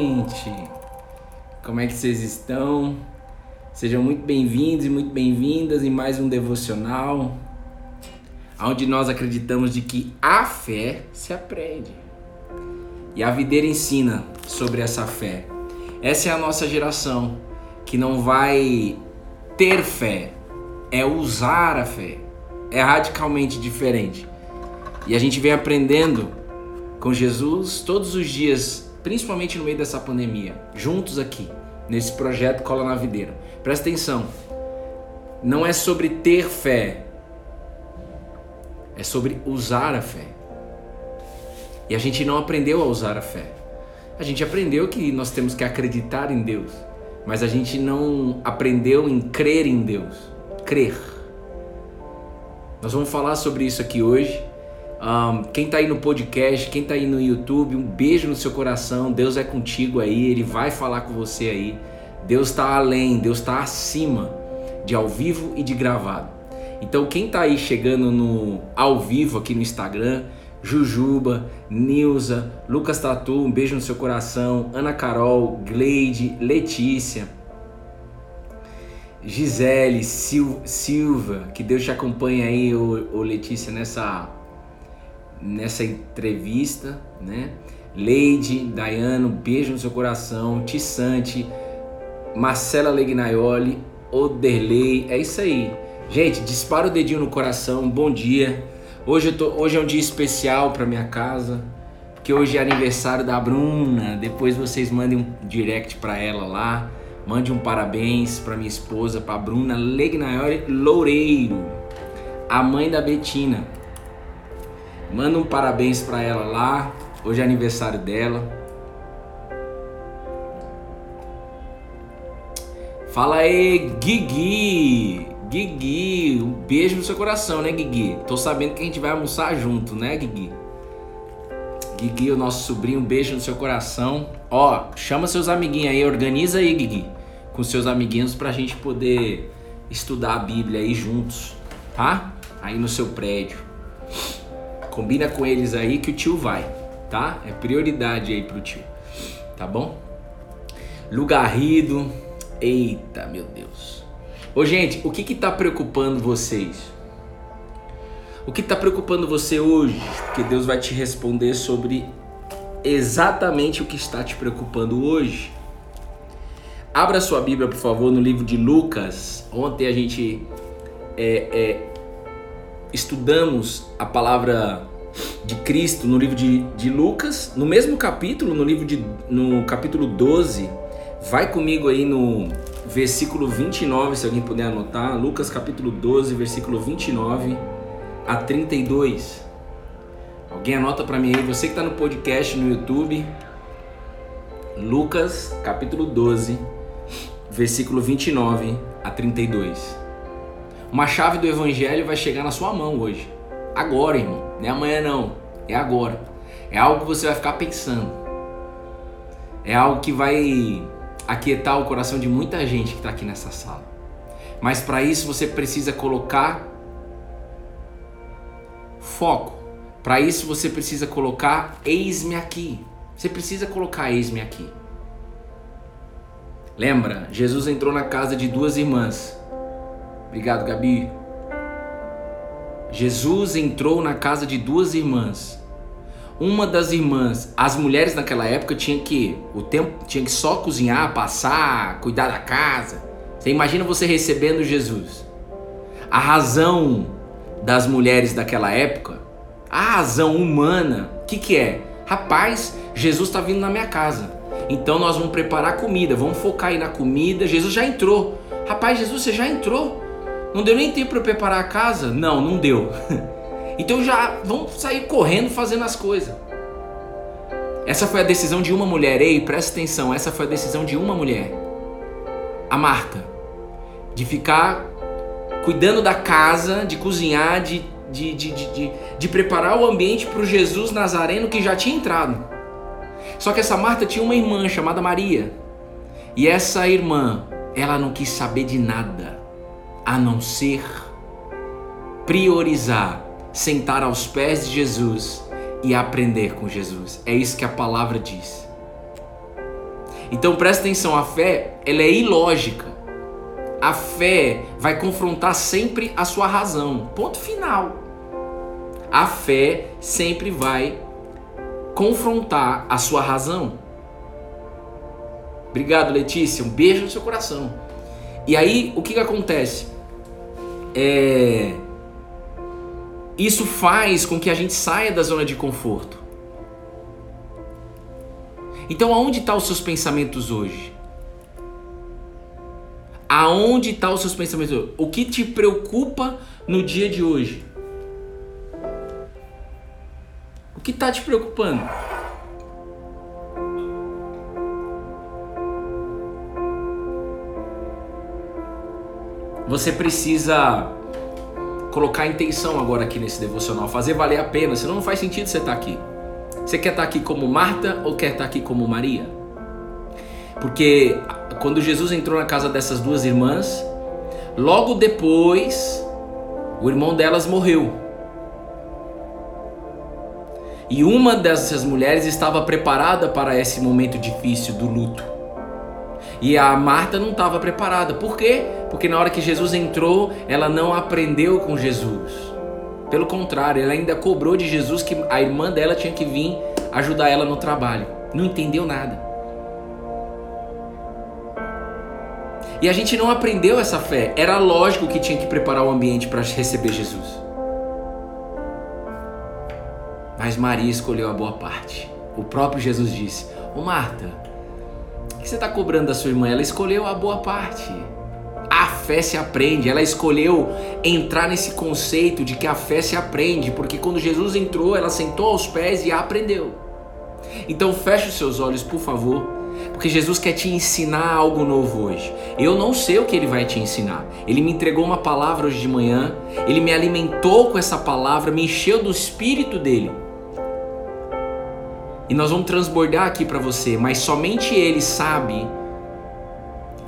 Gente, como é que vocês estão? Sejam muito bem-vindos e muito bem-vindas em mais um devocional, onde nós acreditamos de que a fé se aprende. E a videira ensina sobre essa fé. Essa é a nossa geração que não vai ter fé, é usar a fé. É radicalmente diferente. E a gente vem aprendendo com Jesus todos os dias principalmente no meio dessa pandemia, juntos aqui, nesse projeto Cola na Videira. Presta atenção, não é sobre ter fé, é sobre usar a fé. E a gente não aprendeu a usar a fé. A gente aprendeu que nós temos que acreditar em Deus, mas a gente não aprendeu em crer em Deus. Crer. Nós vamos falar sobre isso aqui hoje. Um, quem está aí no podcast, quem está aí no YouTube, um beijo no seu coração. Deus é contigo aí, Ele vai falar com você aí. Deus está além, Deus está acima de ao vivo e de gravado. Então quem está aí chegando no ao vivo aqui no Instagram, Jujuba, Nilza, Lucas Tatu, um beijo no seu coração, Ana Carol, Gleide, Letícia, Gisele, Sil Silva, que Deus te acompanhe aí, ô, ô Letícia, nessa nessa entrevista, né? Leide, Dayano, beijo no seu coração, Tissante, Marcela Legnaioli, Oderley, é isso aí. Gente, dispara o dedinho no coração, bom dia. Hoje, tô, hoje é um dia especial para minha casa, porque hoje é aniversário da Bruna. Depois vocês mandem um direct para ela lá. Mande um parabéns para minha esposa, para Bruna Legnaioli Loureiro, a mãe da Betina. Manda um parabéns para ela lá. Hoje é aniversário dela. Fala aí, Guigui. Guigui, um beijo no seu coração, né, Guigui? Tô sabendo que a gente vai almoçar junto, né, Guigui? Guigui, o nosso sobrinho, um beijo no seu coração. Ó, chama seus amiguinhos aí, organiza aí, Guigui, com seus amiguinhos pra gente poder estudar a Bíblia aí juntos, tá? Aí no seu prédio. Combina com eles aí que o tio vai, tá? É prioridade aí pro tio, tá bom? Lugarrido, eita, meu Deus. Ô, gente, o que que tá preocupando vocês? O que tá preocupando você hoje? Porque Deus vai te responder sobre exatamente o que está te preocupando hoje. Abra sua Bíblia, por favor, no livro de Lucas. Ontem a gente é, é, estudamos a palavra de Cristo no livro de, de Lucas, no mesmo capítulo, no livro de no capítulo 12, vai comigo aí no versículo 29, se alguém puder anotar, Lucas capítulo 12, versículo 29 a 32. Alguém anota para mim aí, você que está no podcast no YouTube, Lucas capítulo 12, versículo 29 a 32. Uma chave do evangelho vai chegar na sua mão hoje. Agora, irmão. Não é amanhã não. É agora. É algo que você vai ficar pensando. É algo que vai aquietar o coração de muita gente que está aqui nessa sala. Mas para isso você precisa colocar foco. Para isso você precisa colocar eis-me aqui. Você precisa colocar eis-me aqui. Lembra? Jesus entrou na casa de duas irmãs. Obrigado, Gabi. Jesus entrou na casa de duas irmãs. Uma das irmãs, as mulheres naquela época tinha que o tempo tinha que só cozinhar, passar, cuidar da casa. Você imagina você recebendo Jesus. A razão das mulheres daquela época, a razão humana, o que, que é? Rapaz, Jesus está vindo na minha casa. Então nós vamos preparar comida, vamos focar aí na comida. Jesus já entrou. Rapaz, Jesus, você já entrou? Não deu nem tempo para preparar a casa? Não, não deu. Então já vamos sair correndo fazendo as coisas. Essa foi a decisão de uma mulher. Ei, presta atenção, essa foi a decisão de uma mulher. A Marta. De ficar cuidando da casa, de cozinhar, de, de, de, de, de preparar o ambiente para o Jesus Nazareno que já tinha entrado. Só que essa Marta tinha uma irmã chamada Maria. E essa irmã, ela não quis saber de nada a não ser priorizar, sentar aos pés de Jesus e aprender com Jesus. É isso que a palavra diz. Então presta atenção, a fé ela é ilógica. A fé vai confrontar sempre a sua razão. Ponto final. A fé sempre vai confrontar a sua razão. Obrigado, Letícia. Um beijo no seu coração. E aí, o que, que acontece? É... Isso faz com que a gente saia da zona de conforto. Então, aonde estão tá os seus pensamentos hoje? Aonde estão tá os seus pensamentos hoje? O que te preocupa no dia de hoje? O que está te preocupando? Você precisa colocar intenção agora aqui nesse devocional, fazer valer a pena, senão não faz sentido você estar tá aqui. Você quer estar tá aqui como Marta ou quer estar tá aqui como Maria? Porque quando Jesus entrou na casa dessas duas irmãs, logo depois o irmão delas morreu. E uma dessas mulheres estava preparada para esse momento difícil do luto. E a Marta não estava preparada. Por quê? Porque na hora que Jesus entrou, ela não aprendeu com Jesus. Pelo contrário, ela ainda cobrou de Jesus que a irmã dela tinha que vir ajudar ela no trabalho. Não entendeu nada. E a gente não aprendeu essa fé. Era lógico que tinha que preparar o ambiente para receber Jesus. Mas Maria escolheu a boa parte. O próprio Jesus disse: Ô Marta, que você está cobrando da sua irmã? Ela escolheu a boa parte. A fé se aprende. Ela escolheu entrar nesse conceito de que a fé se aprende, porque quando Jesus entrou, ela sentou aos pés e aprendeu. Então feche os seus olhos, por favor, porque Jesus quer te ensinar algo novo hoje. Eu não sei o que ele vai te ensinar. Ele me entregou uma palavra hoje de manhã, ele me alimentou com essa palavra, me encheu do espírito dele. E nós vamos transbordar aqui para você, mas somente Ele sabe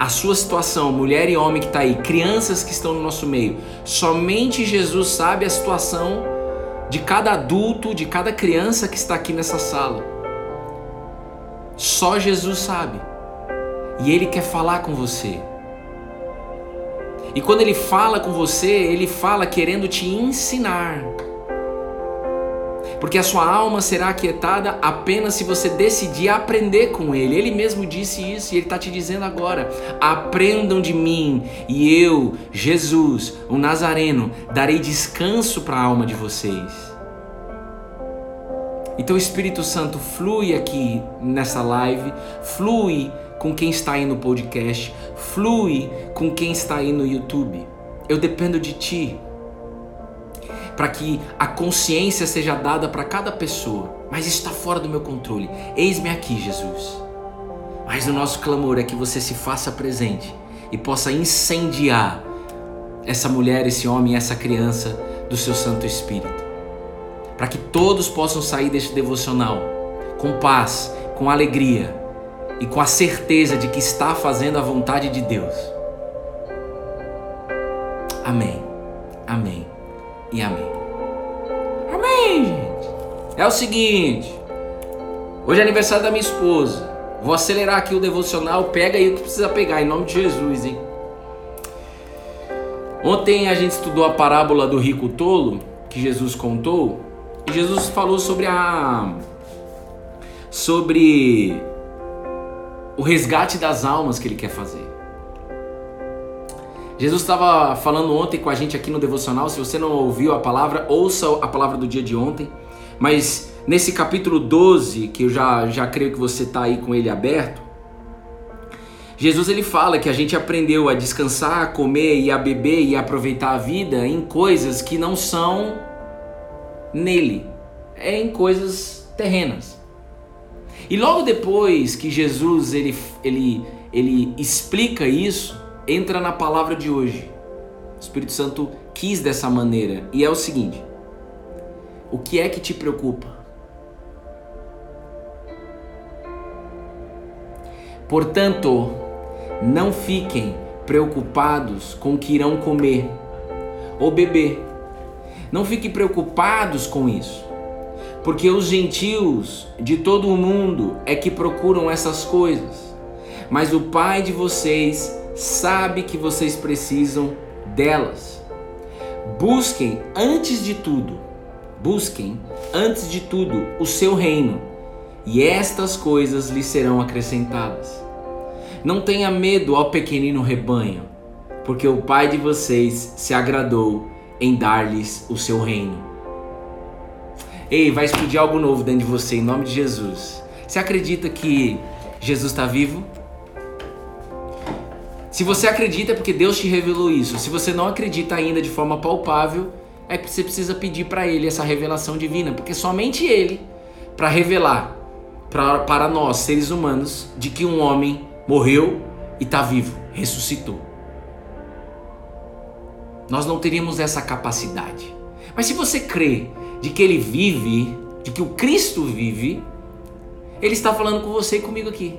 a sua situação, mulher e homem que está aí, crianças que estão no nosso meio. Somente Jesus sabe a situação de cada adulto, de cada criança que está aqui nessa sala. Só Jesus sabe. E Ele quer falar com você. E quando Ele fala com você, Ele fala querendo te ensinar porque a sua alma será aquietada apenas se você decidir aprender com Ele. Ele mesmo disse isso e Ele está te dizendo agora: aprendam de mim e eu, Jesus, o Nazareno, darei descanso para a alma de vocês. Então o Espírito Santo flui aqui nessa live, flui com quem está aí no podcast, flui com quem está aí no YouTube. Eu dependo de ti para que a consciência seja dada para cada pessoa. Mas está fora do meu controle. Eis-me aqui, Jesus. Mas o nosso clamor é que você se faça presente e possa incendiar essa mulher, esse homem, essa criança do seu Santo Espírito. Para que todos possam sair deste devocional com paz, com alegria e com a certeza de que está fazendo a vontade de Deus. Amém. Amém e amém. Amém, gente. É o seguinte. Hoje é aniversário da minha esposa. Vou acelerar aqui o devocional. Pega aí o que precisa pegar, em nome de Jesus, hein? Ontem a gente estudou a parábola do rico tolo que Jesus contou. E Jesus falou sobre a. sobre o resgate das almas que ele quer fazer. Jesus estava falando ontem com a gente aqui no devocional. Se você não ouviu a palavra, ouça a palavra do dia de ontem. Mas nesse capítulo 12, que eu já, já creio que você está aí com ele aberto, Jesus ele fala que a gente aprendeu a descansar, a comer e a beber e a aproveitar a vida em coisas que não são nele, é em coisas terrenas. E logo depois que Jesus ele, ele, ele explica isso, entra na palavra de hoje. O Espírito Santo quis dessa maneira e é o seguinte: o que é que te preocupa? Portanto, não fiquem preocupados com o que irão comer ou beber. Não fiquem preocupados com isso, porque os gentios de todo o mundo é que procuram essas coisas mas o Pai de vocês sabe que vocês precisam delas. Busquem antes de tudo, busquem antes de tudo o seu reino, e estas coisas lhes serão acrescentadas. Não tenha medo, ó pequenino rebanho, porque o Pai de vocês se agradou em dar-lhes o seu reino. Ei, vai explodir algo novo dentro de você, em nome de Jesus. Você acredita que Jesus está vivo? Se você acredita é porque Deus te revelou isso. Se você não acredita ainda de forma palpável, é que você precisa pedir para Ele essa revelação divina, porque somente Ele, para revelar pra, para nós, seres humanos, de que um homem morreu e está vivo, ressuscitou. Nós não teríamos essa capacidade. Mas se você crê de que Ele vive, de que o Cristo vive, Ele está falando com você e comigo aqui.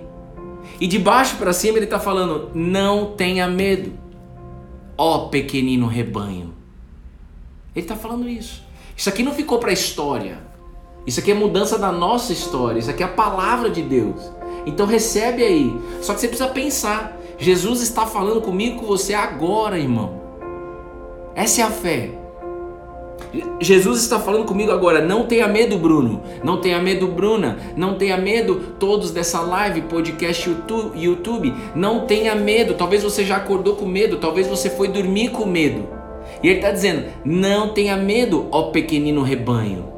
E de baixo para cima ele está falando: não tenha medo, ó pequenino rebanho. Ele está falando isso. Isso aqui não ficou para a história. Isso aqui é mudança da nossa história. Isso aqui é a palavra de Deus. Então recebe aí. Só que você precisa pensar. Jesus está falando comigo, com você agora, irmão. Essa é a fé. Jesus está falando comigo agora. Não tenha medo, Bruno. Não tenha medo, Bruna. Não tenha medo, todos dessa live, podcast, YouTube. Não tenha medo. Talvez você já acordou com medo. Talvez você foi dormir com medo. E ele está dizendo: Não tenha medo, ó pequenino rebanho.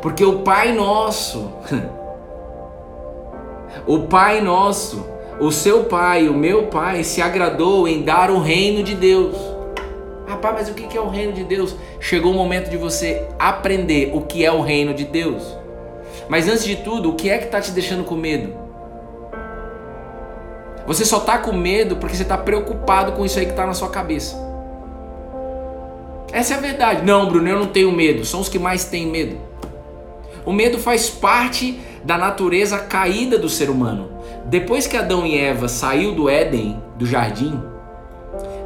Porque o Pai Nosso, o Pai Nosso, o seu Pai, o meu Pai, se agradou em dar o reino de Deus. Rapaz, mas o que é o reino de Deus? Chegou o momento de você aprender o que é o reino de Deus. Mas antes de tudo, o que é que está te deixando com medo? Você só está com medo porque você está preocupado com isso aí que está na sua cabeça. Essa é a verdade. Não, Bruno, eu não tenho medo. São os que mais têm medo. O medo faz parte da natureza caída do ser humano. Depois que Adão e Eva saiu do Éden, do jardim,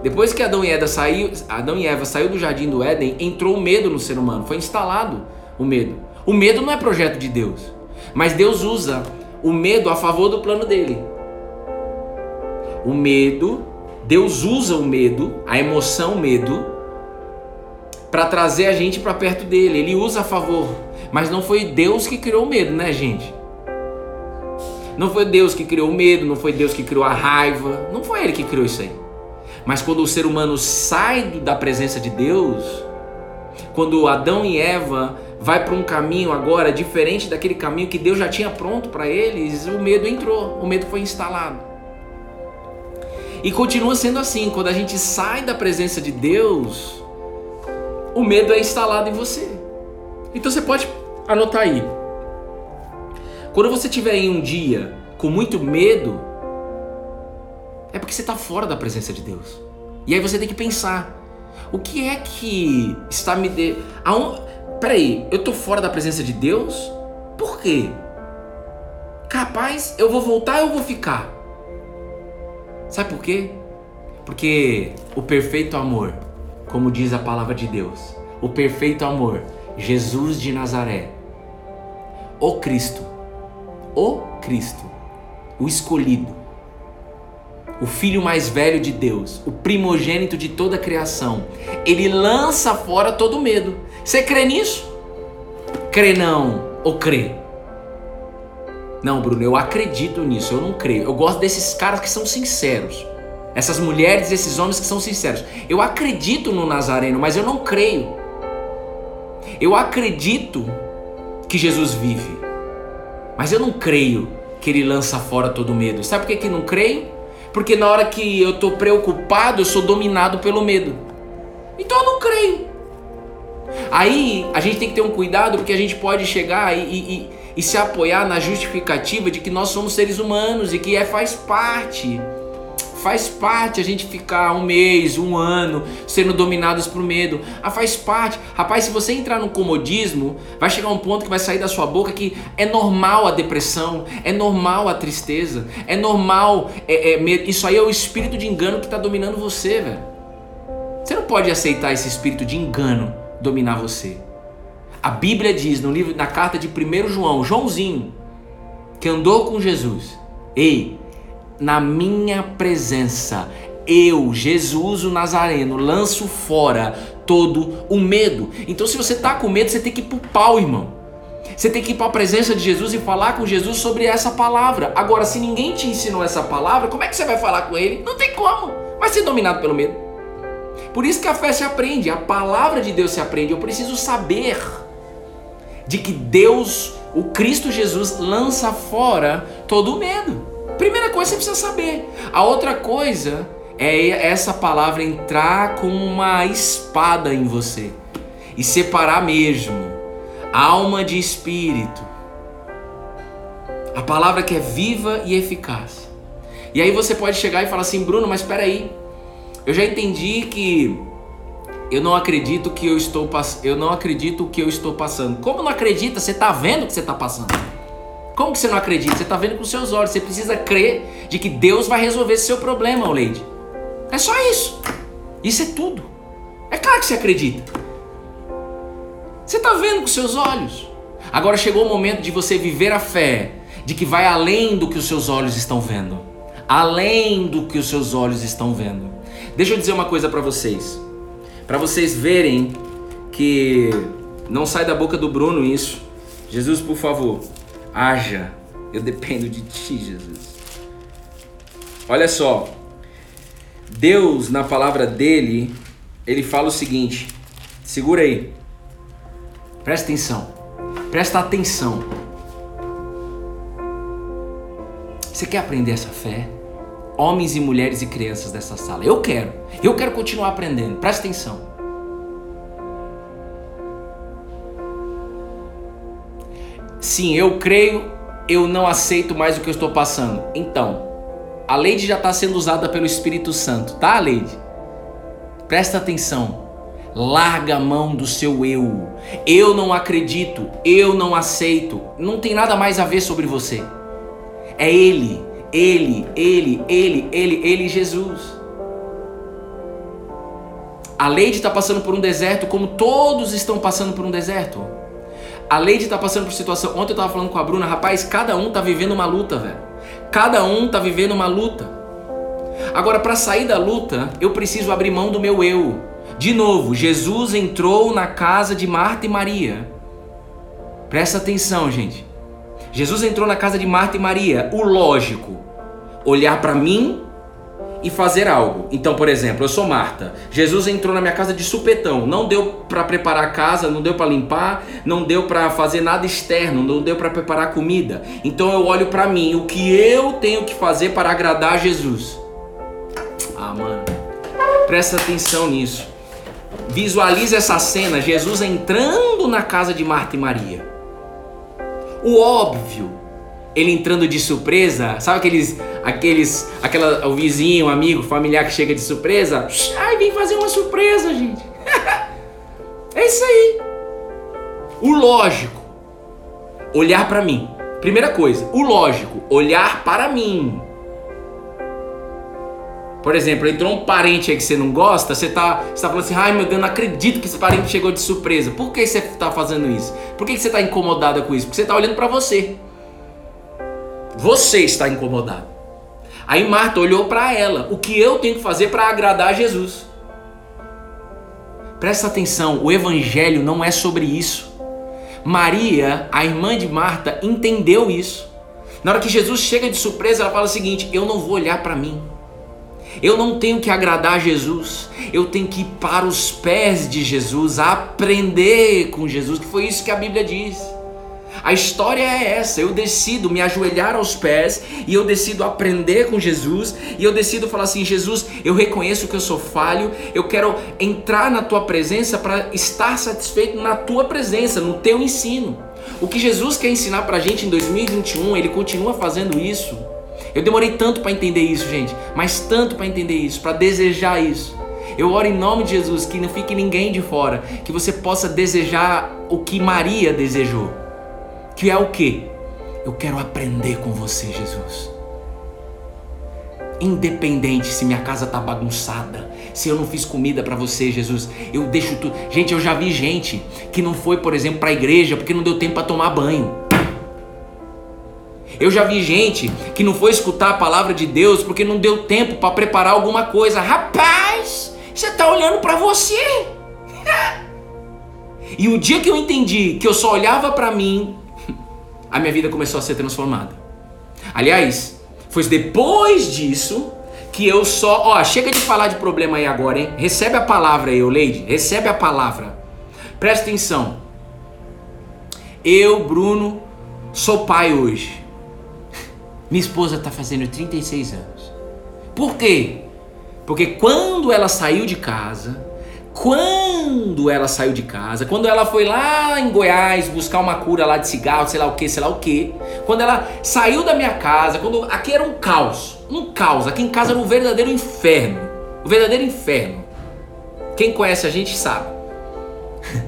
depois que Adão e Eva saiu, Adão e Eva saiu do jardim do Éden, entrou o medo no ser humano, foi instalado o medo. O medo não é projeto de Deus, mas Deus usa o medo a favor do plano dele. O medo, Deus usa o medo, a emoção medo, para trazer a gente para perto dele. Ele usa a favor, mas não foi Deus que criou o medo, né, gente? Não foi Deus que criou o medo, não foi Deus que criou a raiva, não foi ele que criou isso aí. Mas quando o ser humano sai da presença de Deus, quando Adão e Eva vai para um caminho agora diferente daquele caminho que Deus já tinha pronto para eles, o medo entrou, o medo foi instalado. E continua sendo assim, quando a gente sai da presença de Deus, o medo é instalado em você. Então você pode anotar aí. Quando você tiver em um dia com muito medo, é porque você está fora da presença de Deus. E aí você tem que pensar: o que é que está me. De... Aon... Peraí, eu estou fora da presença de Deus? Por quê? Capaz, eu vou voltar ou eu vou ficar? Sabe por quê? Porque o perfeito amor, como diz a palavra de Deus, o perfeito amor, Jesus de Nazaré, o Cristo, o Cristo, o escolhido, o filho mais velho de Deus, o primogênito de toda a criação, ele lança fora todo medo. Você crê nisso? Crê não ou crê? Não, Bruno, eu acredito nisso, eu não creio. Eu gosto desses caras que são sinceros. Essas mulheres, esses homens que são sinceros. Eu acredito no Nazareno, mas eu não creio. Eu acredito que Jesus vive, mas eu não creio que ele lança fora todo medo. Sabe por que, que não creio? Porque na hora que eu estou preocupado, eu sou dominado pelo medo. Então eu não creio. Aí a gente tem que ter um cuidado porque a gente pode chegar e, e, e se apoiar na justificativa de que nós somos seres humanos e que é, faz parte Faz parte a gente ficar um mês, um ano sendo dominados por medo. Ah, faz parte. Rapaz, se você entrar no comodismo, vai chegar um ponto que vai sair da sua boca que é normal a depressão, é normal a tristeza, é normal. É, é, isso aí é o espírito de engano que está dominando você, velho. Você não pode aceitar esse espírito de engano dominar você. A Bíblia diz no livro, na carta de 1 João, Joãozinho, que andou com Jesus. Ei, na minha presença, eu, Jesus o Nazareno, lanço fora todo o medo. Então, se você está com medo, você tem que ir pro pau, irmão. Você tem que ir para a presença de Jesus e falar com Jesus sobre essa palavra. Agora, se ninguém te ensinou essa palavra, como é que você vai falar com ele? Não tem como. Vai ser dominado pelo medo. Por isso que a fé se aprende, a palavra de Deus se aprende. Eu preciso saber de que Deus, o Cristo Jesus, lança fora todo o medo. Primeira coisa você precisa saber. A outra coisa é essa palavra entrar com uma espada em você e separar mesmo alma de espírito. A palavra que é viva e eficaz. E aí você pode chegar e falar assim, Bruno, mas espera aí. Eu já entendi que eu não acredito que eu estou eu não acredito que eu estou passando. Como não acredita? Você está vendo o que você está passando. Como que você não acredita? Você está vendo com seus olhos. Você precisa crer de que Deus vai resolver esse seu problema, Lady. É só isso. Isso é tudo. É claro que você acredita. Você está vendo com seus olhos. Agora chegou o momento de você viver a fé, de que vai além do que os seus olhos estão vendo. Além do que os seus olhos estão vendo. Deixa eu dizer uma coisa para vocês. Para vocês verem que não sai da boca do Bruno isso. Jesus, por favor, haja. Eu dependo de ti, Jesus. Olha só, Deus, na palavra dele, ele fala o seguinte: segura aí. Presta atenção. Presta atenção. Você quer aprender essa fé? Homens e mulheres e crianças dessa sala. Eu quero. Eu quero continuar aprendendo. Presta atenção. Sim, eu creio, eu não aceito mais o que eu estou passando. Então, a Leide já está sendo usada pelo Espírito Santo, tá, Leide? Presta atenção. Larga a mão do seu eu. Eu não acredito, eu não aceito. Não tem nada mais a ver sobre você. É Ele, Ele, Ele, Ele, Ele, Ele, Jesus. A Leide está passando por um deserto como todos estão passando por um deserto. A Leide está passando por situação. Ontem eu estava falando com a Bruna, rapaz, cada um está vivendo uma luta, velho. Cada um está vivendo uma luta. Agora, para sair da luta, eu preciso abrir mão do meu eu. De novo, Jesus entrou na casa de Marta e Maria. Presta atenção, gente. Jesus entrou na casa de Marta e Maria. O lógico, olhar para mim e fazer algo. Então, por exemplo, eu sou Marta. Jesus entrou na minha casa de supetão. Não deu para preparar a casa, não deu para limpar, não deu para fazer nada externo, não deu para preparar comida. Então eu olho para mim, o que eu tenho que fazer para agradar Jesus. Ah, mano. Presta atenção nisso. Visualize essa cena, Jesus entrando na casa de Marta e Maria. O óbvio, ele entrando de surpresa, sabe aqueles, aqueles, aquela, o vizinho, o amigo, familiar que chega de surpresa? Ai, vem fazer uma surpresa, gente. é isso aí. O lógico, olhar para mim. Primeira coisa, o lógico, olhar para mim. Por exemplo, entrou um parente aí que você não gosta, você tá, você tá falando assim, ai meu Deus, não acredito que esse parente chegou de surpresa. Por que você tá fazendo isso? Por que você tá incomodada com isso? Porque você tá olhando para você. Você está incomodado. Aí Marta olhou para ela, o que eu tenho que fazer para agradar a Jesus? Presta atenção, o evangelho não é sobre isso. Maria, a irmã de Marta, entendeu isso. Na hora que Jesus chega de surpresa, ela fala o seguinte: Eu não vou olhar para mim. Eu não tenho que agradar Jesus, eu tenho que ir para os pés de Jesus, aprender com Jesus, que foi isso que a Bíblia diz. A história é essa, eu decido me ajoelhar aos pés e eu decido aprender com Jesus e eu decido falar assim: Jesus, eu reconheço que eu sou falho, eu quero entrar na tua presença para estar satisfeito na tua presença, no teu ensino. O que Jesus quer ensinar para a gente em 2021, ele continua fazendo isso. Eu demorei tanto para entender isso, gente, mas tanto para entender isso, para desejar isso. Eu oro em nome de Jesus que não fique ninguém de fora, que você possa desejar o que Maria desejou. Que é o que? Eu quero aprender com você, Jesus. Independente se minha casa tá bagunçada, se eu não fiz comida para você, Jesus, eu deixo tudo. Gente, eu já vi gente que não foi, por exemplo, para a igreja porque não deu tempo para tomar banho. Eu já vi gente que não foi escutar a palavra de Deus porque não deu tempo para preparar alguma coisa. Rapaz, você tá olhando para você. e o dia que eu entendi que eu só olhava para mim, a minha vida começou a ser transformada. Aliás, foi depois disso que eu só, ó, chega de falar de problema aí agora, hein? Recebe a palavra aí, Leide, recebe a palavra. Presta atenção. Eu, Bruno, sou pai hoje. Minha esposa está fazendo 36 anos. Por quê? Porque quando ela saiu de casa, quando ela saiu de casa, quando ela foi lá em Goiás buscar uma cura lá de cigarro, sei lá o que, sei lá o que, quando ela saiu da minha casa, quando aqui era um caos, um caos, aqui em casa era um verdadeiro inferno, um verdadeiro inferno. Quem conhece a gente sabe.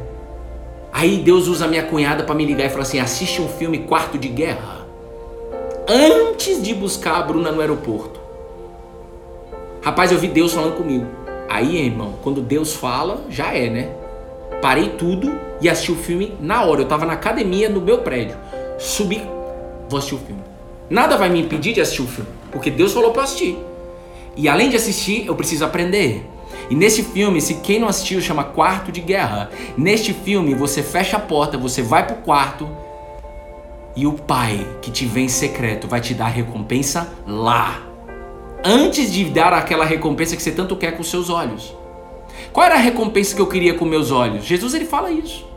Aí Deus usa minha cunhada para me ligar e falar assim: assiste um filme Quarto de Guerra antes de buscar a Bruna no aeroporto. Rapaz, eu vi Deus falando comigo. Aí, irmão, quando Deus fala, já é, né? Parei tudo e assisti o filme na hora. Eu tava na academia no meu prédio. Subi, vou assistir o filme. Nada vai me impedir de assistir o filme, porque Deus falou para assistir. E além de assistir, eu preciso aprender. E nesse filme, se quem não assistiu, chama Quarto de Guerra. Neste filme, você fecha a porta, você vai pro quarto e o Pai que te vem em secreto vai te dar recompensa lá. Antes de dar aquela recompensa que você tanto quer com seus olhos. Qual era a recompensa que eu queria com meus olhos? Jesus ele fala isso.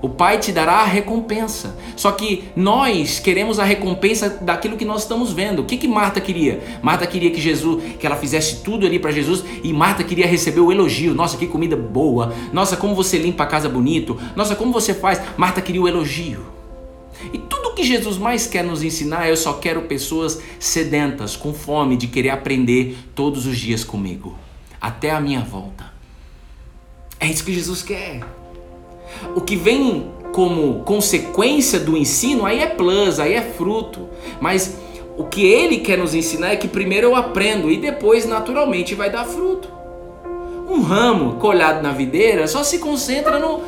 O Pai te dará a recompensa. Só que nós queremos a recompensa daquilo que nós estamos vendo. O que que Marta queria? Marta queria que Jesus, que ela fizesse tudo ali para Jesus e Marta queria receber o elogio. Nossa, que comida boa. Nossa, como você limpa a casa bonito. Nossa, como você faz? Marta queria o elogio. E tudo que Jesus mais quer nos ensinar, eu só quero pessoas sedentas, com fome de querer aprender todos os dias comigo, até a minha volta. É isso que Jesus quer. O que vem como consequência do ensino, aí é plus, aí é fruto. Mas o que ele quer nos ensinar é que primeiro eu aprendo e depois naturalmente vai dar fruto. Um ramo colhado na videira só se concentra no,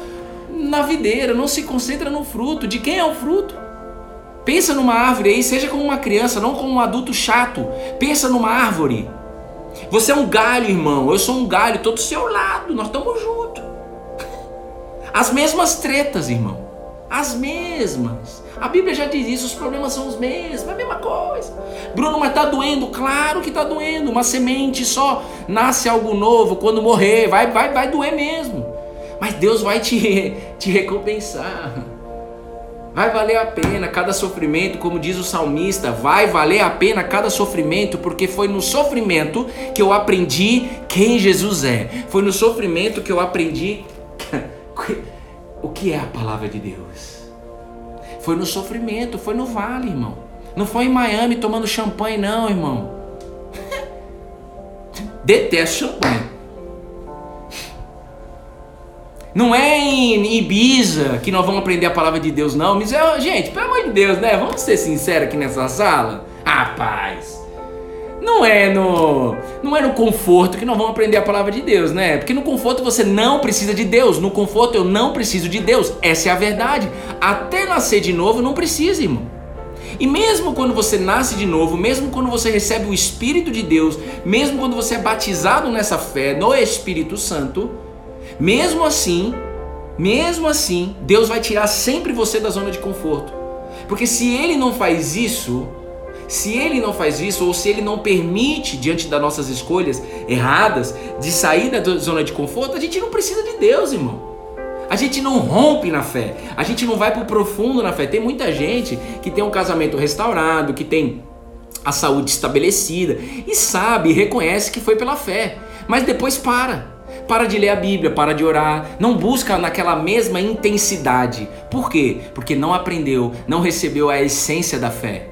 na videira, não se concentra no fruto. De quem é o fruto? Pensa numa árvore aí, seja como uma criança, não como um adulto chato. Pensa numa árvore. Você é um galho, irmão. Eu sou um galho, tô do seu lado. Nós estamos juntos. As mesmas tretas, irmão. As mesmas. A Bíblia já diz isso, os problemas são os mesmos, é a mesma coisa. Bruno, mas tá doendo? Claro que tá doendo. Uma semente só nasce algo novo quando morrer, vai vai vai doer mesmo. Mas Deus vai te, te recompensar. Vai valer a pena cada sofrimento, como diz o salmista, vai valer a pena cada sofrimento, porque foi no sofrimento que eu aprendi quem Jesus é. Foi no sofrimento que eu aprendi o que é a palavra de Deus. Foi no sofrimento, foi no vale, irmão. Não foi em Miami tomando champanhe, não, irmão. Detesto champanhe. Não é em Ibiza que nós vamos aprender a palavra de Deus, não. Mas, é, gente, pelo amor de Deus, né? Vamos ser sinceros aqui nessa sala? Ah, paz. Não é no, não é no conforto que nós vamos aprender a palavra de Deus, né? Porque no conforto você não precisa de Deus. No conforto eu não preciso de Deus. Essa é a verdade. Até nascer de novo não precisa, irmão. E mesmo quando você nasce de novo, mesmo quando você recebe o Espírito de Deus, mesmo quando você é batizado nessa fé no Espírito Santo, mesmo assim, mesmo assim, Deus vai tirar sempre você da zona de conforto. Porque se ele não faz isso, se ele não faz isso, ou se ele não permite, diante das nossas escolhas erradas, de sair da zona de conforto, a gente não precisa de Deus, irmão. A gente não rompe na fé, a gente não vai para o profundo na fé. Tem muita gente que tem um casamento restaurado, que tem a saúde estabelecida e sabe, reconhece que foi pela fé, mas depois para. Para de ler a Bíblia, para de orar, não busca naquela mesma intensidade. Por quê? Porque não aprendeu, não recebeu a essência da fé.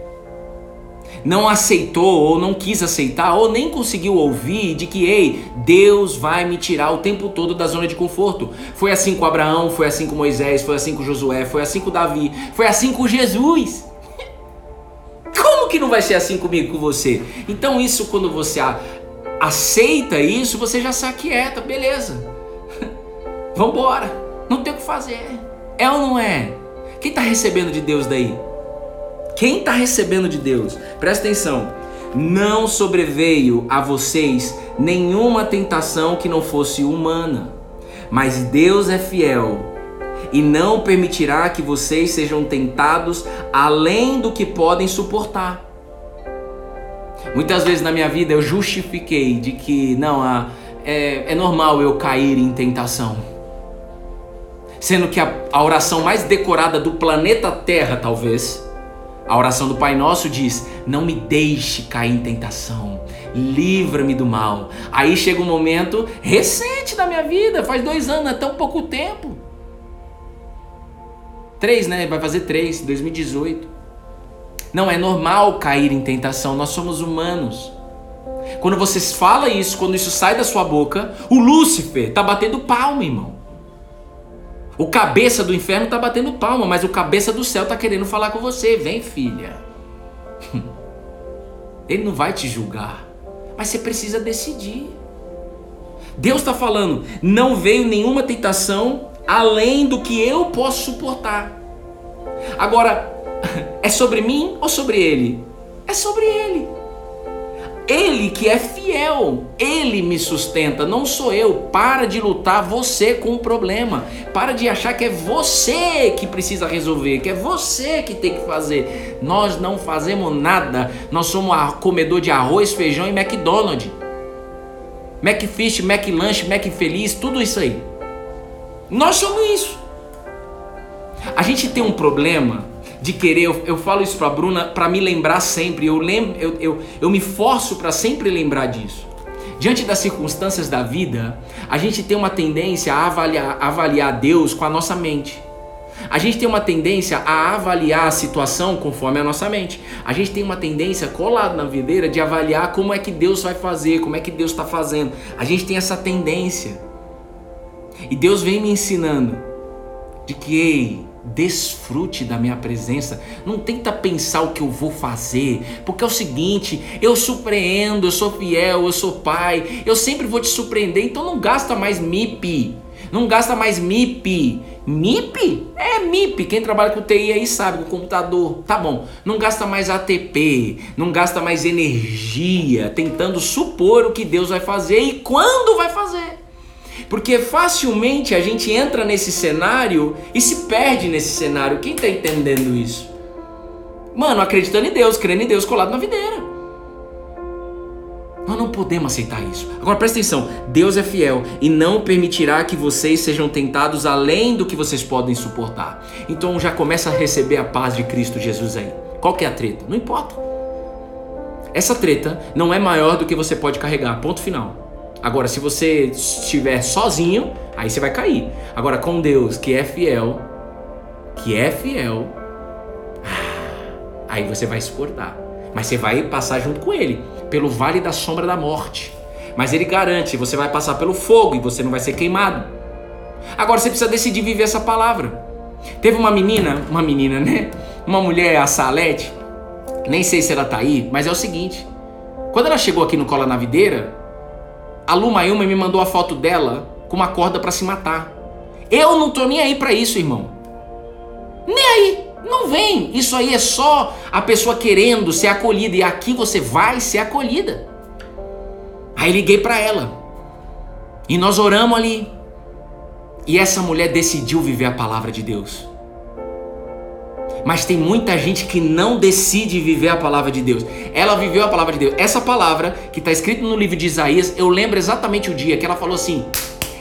Não aceitou ou não quis aceitar ou nem conseguiu ouvir de que, ei, Deus vai me tirar o tempo todo da zona de conforto. Foi assim com Abraão, foi assim com Moisés, foi assim com Josué, foi assim com Davi, foi assim com Jesus. Como que não vai ser assim comigo, com você? Então isso quando você aceita isso, você já se aquieta, beleza. Vambora. Não tem o que fazer. É ou não é? Quem está recebendo de Deus daí? Quem está recebendo de Deus? Presta atenção. Não sobreveio a vocês nenhuma tentação que não fosse humana, mas Deus é fiel e não permitirá que vocês sejam tentados além do que podem suportar. Muitas vezes na minha vida eu justifiquei de que não, é, é normal eu cair em tentação. Sendo que a, a oração mais decorada do planeta Terra, talvez, a oração do Pai Nosso diz: Não me deixe cair em tentação, livra-me do mal. Aí chega um momento recente da minha vida, faz dois anos, é tão pouco tempo. Três, né? Vai fazer três, 2018. Não é normal cair em tentação, nós somos humanos. Quando você fala isso, quando isso sai da sua boca, o Lúcifer tá batendo palma, irmão. O cabeça do inferno tá batendo palma, mas o cabeça do céu tá querendo falar com você. Vem, filha. Ele não vai te julgar, mas você precisa decidir. Deus está falando: não veio nenhuma tentação além do que eu posso suportar. Agora, é sobre mim ou sobre ele? É sobre ele. Ele que é fiel, ele me sustenta, não sou eu. Para de lutar você com o problema. Para de achar que é você que precisa resolver, que é você que tem que fazer. Nós não fazemos nada. Nós somos comedor de arroz, feijão e McDonald's. McFish, McLanche, McFeliz, tudo isso aí. Nós somos isso. A gente tem um problema de querer, eu, eu falo isso para Bruna para me lembrar sempre, eu, lembro, eu, eu, eu me forço para sempre lembrar disso. Diante das circunstâncias da vida, a gente tem uma tendência a avaliar, avaliar Deus com a nossa mente. A gente tem uma tendência a avaliar a situação conforme a nossa mente. A gente tem uma tendência colado na videira de avaliar como é que Deus vai fazer, como é que Deus está fazendo. A gente tem essa tendência. E Deus vem me ensinando de que, ei, Desfrute da minha presença. Não tenta pensar o que eu vou fazer, porque é o seguinte: eu surpreendo, eu sou fiel, eu sou pai, eu sempre vou te surpreender. Então não gasta mais MIP, não gasta mais MIP. MIP? É MIP. Quem trabalha com TI aí sabe, com computador. Tá bom. Não gasta mais ATP, não gasta mais energia tentando supor o que Deus vai fazer e quando vai fazer. Porque facilmente a gente entra nesse cenário e se perde nesse cenário. Quem está entendendo isso? Mano, acreditando em Deus, crendo em Deus colado na videira. Nós não podemos aceitar isso. Agora presta atenção: Deus é fiel e não permitirá que vocês sejam tentados além do que vocês podem suportar. Então já começa a receber a paz de Cristo Jesus aí. Qual que é a treta? Não importa. Essa treta não é maior do que você pode carregar. Ponto final. Agora, se você estiver sozinho, aí você vai cair. Agora, com Deus, que é fiel, que é fiel, aí você vai suportar. Mas você vai passar junto com Ele, pelo vale da sombra da morte. Mas Ele garante, você vai passar pelo fogo e você não vai ser queimado. Agora você precisa decidir viver essa palavra. Teve uma menina, uma menina, né? Uma mulher, a Salete, nem sei se ela tá aí, mas é o seguinte: quando ela chegou aqui no Cola na Videira, a Lu Mayuma me mandou a foto dela com uma corda para se matar. Eu não tô nem aí para isso, irmão. Nem aí. Não vem. Isso aí é só a pessoa querendo ser acolhida e aqui você vai ser acolhida. Aí liguei para ela. E nós oramos ali. E essa mulher decidiu viver a palavra de Deus. Mas tem muita gente que não decide viver a palavra de Deus. Ela viveu a palavra de Deus. Essa palavra que está escrita no livro de Isaías, eu lembro exatamente o dia que ela falou assim: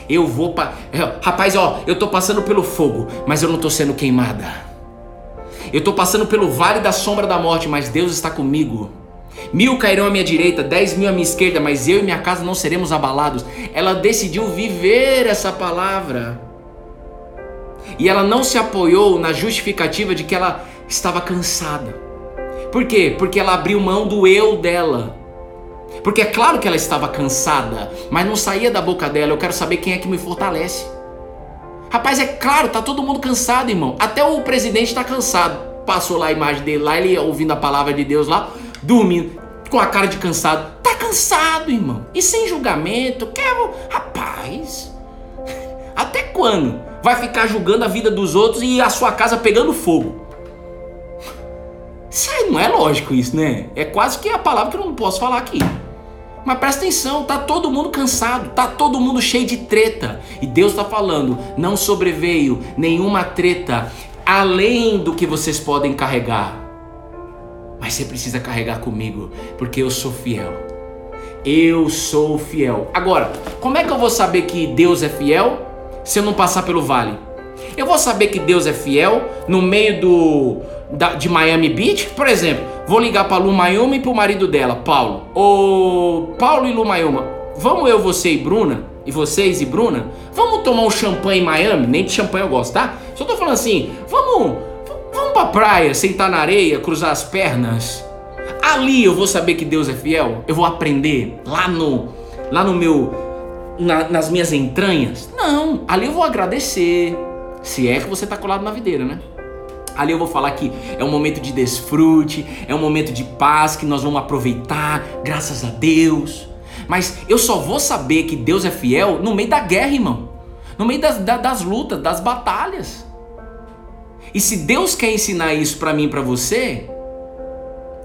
Eu vou para. Rapaz, ó, eu tô passando pelo fogo, mas eu não tô sendo queimada. Eu tô passando pelo vale da sombra da morte, mas Deus está comigo. Mil cairão à minha direita, dez mil à minha esquerda, mas eu e minha casa não seremos abalados. Ela decidiu viver essa palavra. E ela não se apoiou na justificativa de que ela estava cansada. Por quê? Porque ela abriu mão do eu dela. Porque é claro que ela estava cansada, mas não saía da boca dela. Eu quero saber quem é que me fortalece. Rapaz, é claro, tá todo mundo cansado, irmão. Até o presidente está cansado. Passou lá a imagem dele lá, ele ouvindo a palavra de Deus lá, dormindo, com a cara de cansado. Tá cansado, irmão. E sem julgamento, quero. Rapaz, até quando? vai ficar julgando a vida dos outros e a sua casa pegando fogo. Não é lógico isso, né? É quase que a palavra que eu não posso falar aqui. Mas presta atenção, tá todo mundo cansado, tá todo mundo cheio de treta. E Deus está falando: não sobreveio nenhuma treta além do que vocês podem carregar. Mas você precisa carregar comigo, porque eu sou fiel. Eu sou fiel. Agora, como é que eu vou saber que Deus é fiel se eu não passar pelo vale? Eu vou saber que Deus é fiel no meio do da, de Miami Beach? Por exemplo, vou ligar para Lu Mayuma e para o marido dela, Paulo. Ô, Paulo e Lu Mayuma, vamos eu, você e Bruna, e vocês e Bruna, vamos tomar um champanhe em Miami? Nem de champanhe eu gosto, tá? Só tô falando assim, vamos, vamos pra praia, sentar na areia, cruzar as pernas. Ali eu vou saber que Deus é fiel? Eu vou aprender lá no, lá no meu, na, nas minhas entranhas? Não, ali eu vou agradecer. Se é que você tá colado na videira, né? Ali eu vou falar que é um momento de desfrute, é um momento de paz que nós vamos aproveitar, graças a Deus. Mas eu só vou saber que Deus é fiel no meio da guerra, irmão. No meio das, das lutas, das batalhas. E se Deus quer ensinar isso para mim e para você,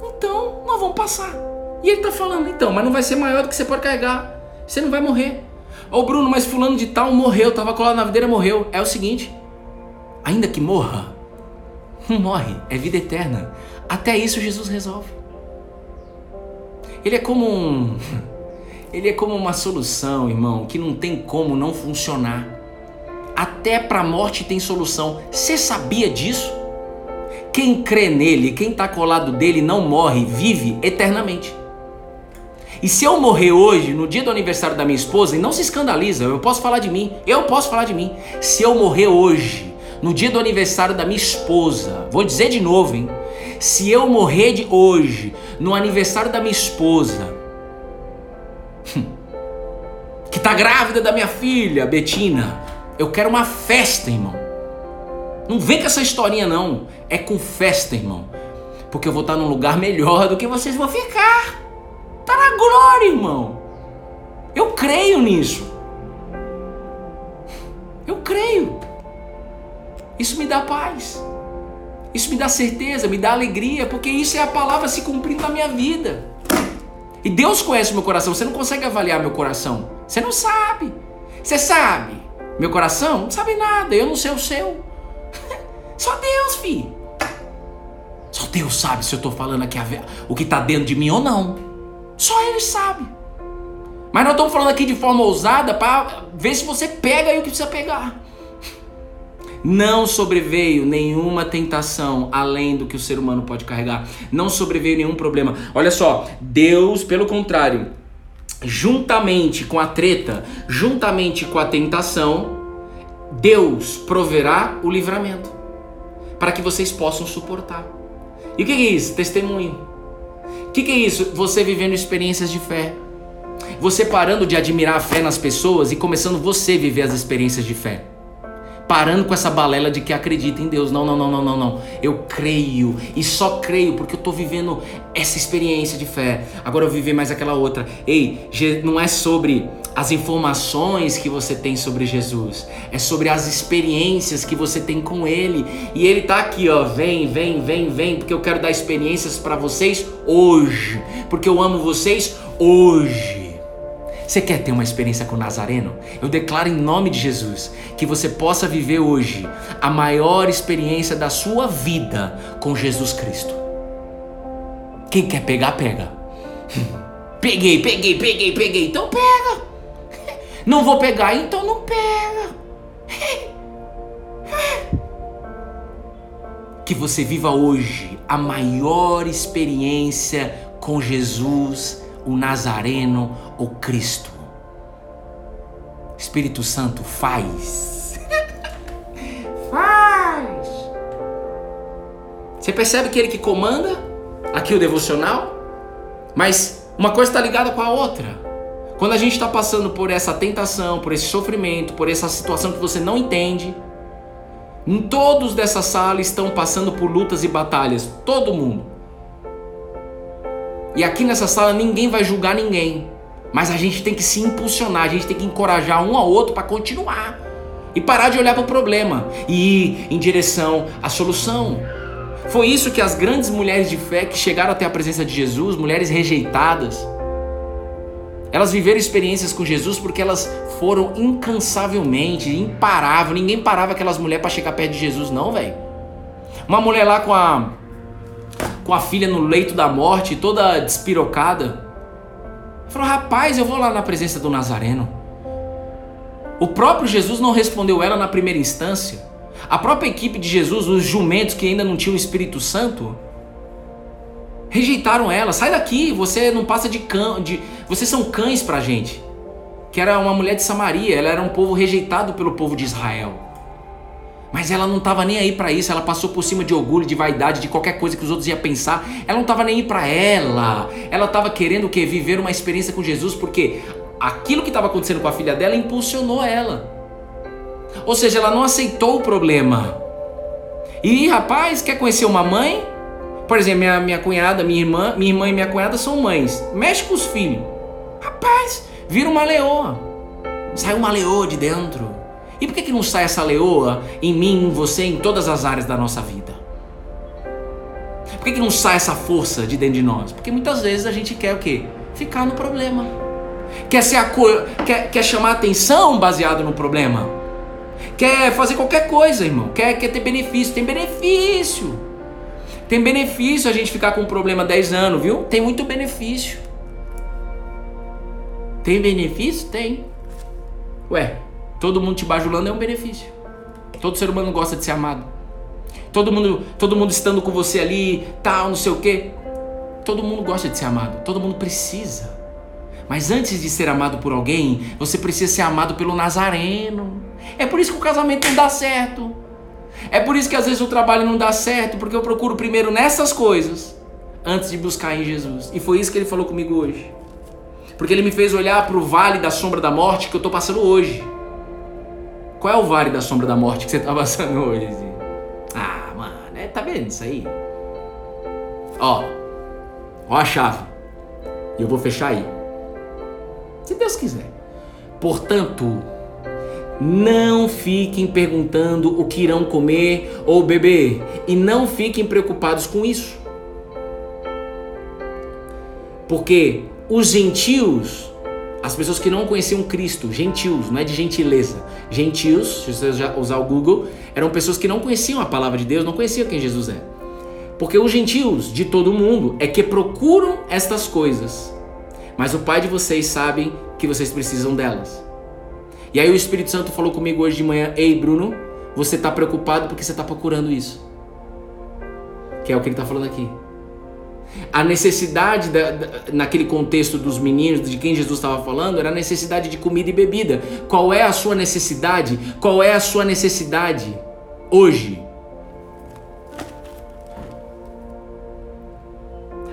então nós vamos passar. E ele tá falando, então, mas não vai ser maior do que você pode carregar. Você não vai morrer. Ô Bruno, mas fulano de tal morreu, tava colado na videira, morreu. É o seguinte, ainda que morra, não morre, é vida eterna. Até isso Jesus resolve. Ele é como um. Ele é como uma solução, irmão, que não tem como não funcionar. Até para a morte tem solução. Você sabia disso? Quem crê nele, quem está colado dele, não morre, vive eternamente. E se eu morrer hoje, no dia do aniversário da minha esposa, e não se escandaliza, eu posso falar de mim, eu posso falar de mim. Se eu morrer hoje, no dia do aniversário da minha esposa, vou dizer de novo, hein? Se eu morrer de hoje, no aniversário da minha esposa, que tá grávida da minha filha, Betina, eu quero uma festa, irmão. Não vem com essa historinha não, é com festa, irmão. Porque eu vou estar num lugar melhor do que vocês vão ficar. Tá na glória, irmão. Eu creio nisso. Eu creio. Isso me dá paz. Isso me dá certeza, me dá alegria, porque isso é a palavra se cumprindo na minha vida. E Deus conhece meu coração. Você não consegue avaliar meu coração. Você não sabe. Você sabe. Meu coração não sabe nada. Eu não sei o seu. Só Deus, filho. Só Deus sabe se eu estou falando aqui o que está dentro de mim ou não. Só Ele sabe. Mas nós estamos falando aqui de forma ousada para ver se você pega aí o que precisa pegar. Não sobreveio nenhuma tentação além do que o ser humano pode carregar. Não sobreveio nenhum problema. Olha só, Deus, pelo contrário, juntamente com a treta, juntamente com a tentação, Deus proverá o livramento para que vocês possam suportar. E o que é isso? Testemunho. O que é isso? Você vivendo experiências de fé. Você parando de admirar a fé nas pessoas e começando você a viver as experiências de fé parando com essa balela de que acredita em Deus. Não, não, não, não, não, não. Eu creio e só creio porque eu tô vivendo essa experiência de fé. Agora eu viver mais aquela outra. Ei, não é sobre as informações que você tem sobre Jesus, é sobre as experiências que você tem com ele. E ele tá aqui, ó, vem, vem, vem, vem, porque eu quero dar experiências para vocês hoje, porque eu amo vocês hoje. Você quer ter uma experiência com o Nazareno? Eu declaro em nome de Jesus que você possa viver hoje a maior experiência da sua vida com Jesus Cristo. Quem quer pegar, pega. Peguei, peguei, peguei, peguei. Então pega. Não vou pegar, então não pega. Que você viva hoje a maior experiência com Jesus o Nazareno, o Cristo. Espírito Santo faz. faz. Você percebe que ele que comanda aqui o devocional? Mas uma coisa está ligada com a outra. Quando a gente está passando por essa tentação, por esse sofrimento, por essa situação que você não entende, todos dessa sala estão passando por lutas e batalhas, todo mundo. E aqui nessa sala ninguém vai julgar ninguém. Mas a gente tem que se impulsionar, a gente tem que encorajar um ao outro para continuar. E parar de olhar para o problema e ir em direção à solução. Foi isso que as grandes mulheres de fé que chegaram até a presença de Jesus, mulheres rejeitadas, elas viveram experiências com Jesus porque elas foram incansavelmente, imparável. Ninguém parava aquelas mulheres para chegar perto de Jesus, não, velho. Uma mulher lá com a com a filha no leito da morte, toda despirocada. Falou: "Rapaz, eu vou lá na presença do Nazareno". O próprio Jesus não respondeu ela na primeira instância. A própria equipe de Jesus, os jumentos que ainda não tinham o Espírito Santo, rejeitaram ela. Sai daqui, você não passa de cão, de vocês são cães pra gente. Que era uma mulher de Samaria, ela era um povo rejeitado pelo povo de Israel. Mas ela não estava nem aí para isso, ela passou por cima de orgulho, de vaidade, de qualquer coisa que os outros iam pensar. Ela não estava nem aí para ela. Ela estava querendo o quê? Viver uma experiência com Jesus, porque aquilo que estava acontecendo com a filha dela impulsionou ela. Ou seja, ela não aceitou o problema. E rapaz, quer conhecer uma mãe? Por exemplo, minha, minha cunhada, minha irmã, minha irmã e minha cunhada são mães. Mexe com os filhos. Rapaz, vira uma leoa. Sai uma leoa de dentro. E por que, que não sai essa leoa em mim, em você, em todas as áreas da nossa vida? Por que, que não sai essa força de dentro de nós? Porque muitas vezes a gente quer o quê? Ficar no problema. Quer, ser cor, quer, quer chamar atenção baseado no problema. Quer fazer qualquer coisa, irmão. Quer, quer ter benefício. Tem benefício. Tem benefício a gente ficar com um problema 10 anos, viu? Tem muito benefício. Tem benefício? Tem. Ué, todo mundo te bajulando é um benefício. Todo ser humano gosta de ser amado. Todo mundo, todo mundo estando com você ali, tal, não sei o quê. Todo mundo gosta de ser amado. Todo mundo precisa. Mas antes de ser amado por alguém, você precisa ser amado pelo Nazareno. É por isso que o casamento não dá certo. É por isso que às vezes o trabalho não dá certo, porque eu procuro primeiro nessas coisas antes de buscar em Jesus. E foi isso que ele falou comigo hoje. Porque ele me fez olhar para o vale da sombra da morte que eu estou passando hoje. Qual é o vale da sombra da morte que você está passando hoje? Ah, mano, é, tá vendo isso aí? Ó, ó a chave. E eu vou fechar aí. Se Deus quiser. Portanto, não fiquem perguntando o que irão comer ou beber e não fiquem preocupados com isso. Porque os gentios, as pessoas que não conheciam Cristo, gentios, não é de gentileza, gentios, se você usar o Google, eram pessoas que não conheciam a palavra de Deus, não conheciam quem Jesus é. Porque os gentios de todo mundo é que procuram estas coisas, mas o Pai de vocês sabe que vocês precisam delas. E aí o Espírito Santo falou comigo hoje de manhã: Ei, Bruno, você está preocupado porque você está procurando isso. Que é o que ele está falando aqui. A necessidade, da, da, naquele contexto dos meninos, de quem Jesus estava falando, era a necessidade de comida e bebida. Qual é a sua necessidade? Qual é a sua necessidade hoje?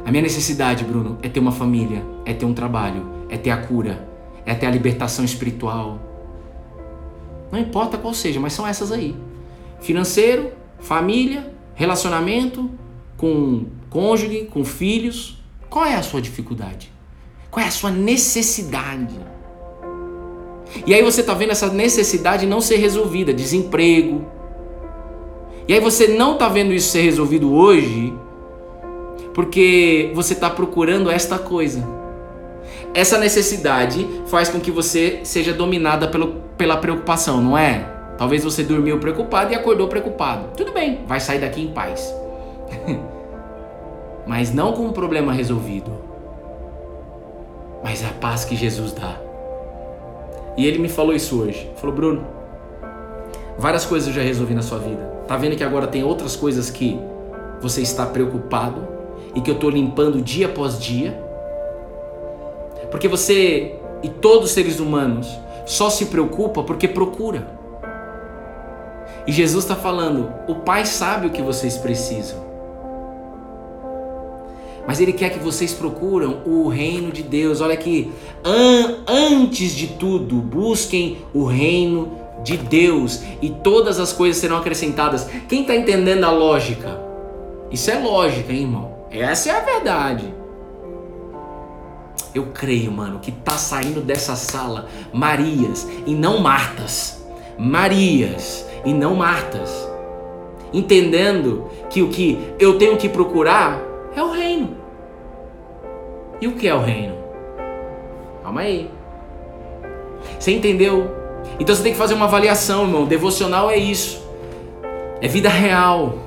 A minha necessidade, Bruno, é ter uma família, é ter um trabalho, é ter a cura, é ter a libertação espiritual, não importa qual seja, mas são essas aí: financeiro, família, relacionamento com cônjuge, com filhos. Qual é a sua dificuldade? Qual é a sua necessidade? E aí você está vendo essa necessidade não ser resolvida, desemprego. E aí você não está vendo isso ser resolvido hoje, porque você está procurando esta coisa. Essa necessidade faz com que você seja dominada pelo, pela preocupação, não é? Talvez você dormiu preocupado e acordou preocupado. Tudo bem, vai sair daqui em paz. Mas não com um problema resolvido. Mas a paz que Jesus dá. E ele me falou isso hoje. Falou, Bruno, várias coisas eu já resolvi na sua vida. Tá vendo que agora tem outras coisas que você está preocupado e que eu estou limpando dia após dia? Porque você e todos os seres humanos só se preocupa porque procura. E Jesus está falando: o Pai sabe o que vocês precisam. Mas Ele quer que vocês procuram o reino de Deus. Olha aqui, an antes de tudo, busquem o reino de Deus e todas as coisas serão acrescentadas. Quem está entendendo a lógica? Isso é lógica, hein, irmão? Essa é a verdade. Eu creio, mano, que tá saindo dessa sala Marias e não Martas. Marias e não Martas. entendendo que o que eu tenho que procurar é o reino. E o que é o reino? Calma aí. Você entendeu? Então você tem que fazer uma avaliação, irmão. Devocional é isso. É vida real.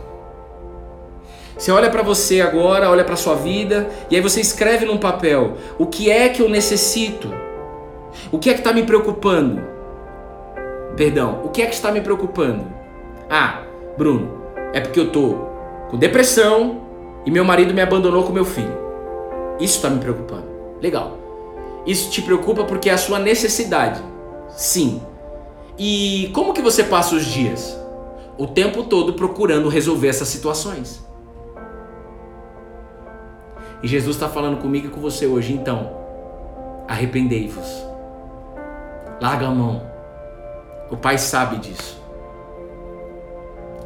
Você olha para você agora, olha para sua vida e aí você escreve num papel o que é que eu necessito, o que é que está me preocupando. Perdão, o que é que está me preocupando? Ah, Bruno, é porque eu tô com depressão e meu marido me abandonou com meu filho. Isso está me preocupando. Legal. Isso te preocupa porque é a sua necessidade. Sim. E como que você passa os dias? O tempo todo procurando resolver essas situações. E Jesus está falando comigo e com você hoje, então, arrependei-vos. Larga a mão. O Pai sabe disso.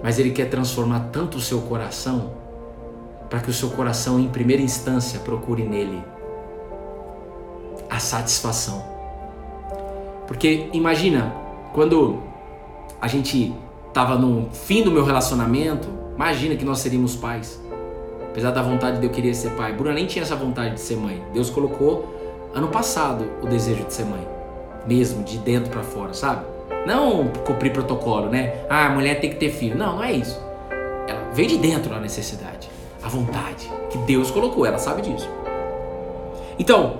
Mas Ele quer transformar tanto o seu coração, para que o seu coração, em primeira instância, procure nele a satisfação. Porque imagina, quando a gente estava no fim do meu relacionamento, imagina que nós seríamos pais. Apesar da vontade de eu querer ser pai. Bruna nem tinha essa vontade de ser mãe. Deus colocou ano passado o desejo de ser mãe. Mesmo, de dentro para fora, sabe? Não cumprir protocolo, né? Ah, a mulher tem que ter filho. Não, não é isso. Ela vem de dentro a necessidade, a vontade que Deus colocou, ela sabe disso. Então,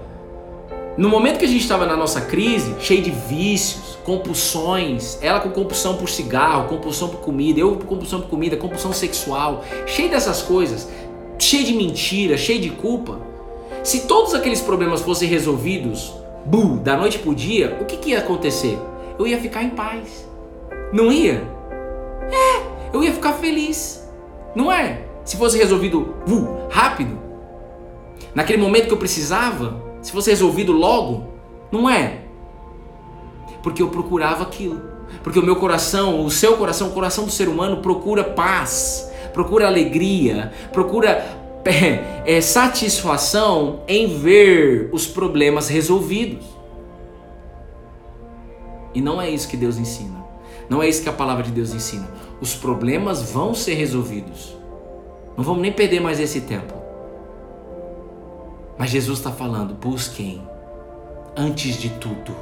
no momento que a gente estava na nossa crise, cheio de vícios, compulsões, ela com compulsão por cigarro, compulsão por comida, eu com compulsão por comida, compulsão sexual, cheio dessas coisas, cheio de mentira, cheio de culpa, se todos aqueles problemas fossem resolvidos, bu, da noite pro dia, o que, que ia acontecer? Eu ia ficar em paz. Não ia? É, eu ia ficar feliz. Não é? Se fosse resolvido bu, rápido, naquele momento que eu precisava, se fosse resolvido logo, não é? Porque eu procurava aquilo. Porque o meu coração, o seu coração, o coração do ser humano procura paz procura alegria, procura é, é, satisfação em ver os problemas resolvidos. E não é isso que Deus ensina. Não é isso que a palavra de Deus ensina. Os problemas vão ser resolvidos. Não vamos nem perder mais esse tempo. Mas Jesus está falando: busquem, antes de tudo,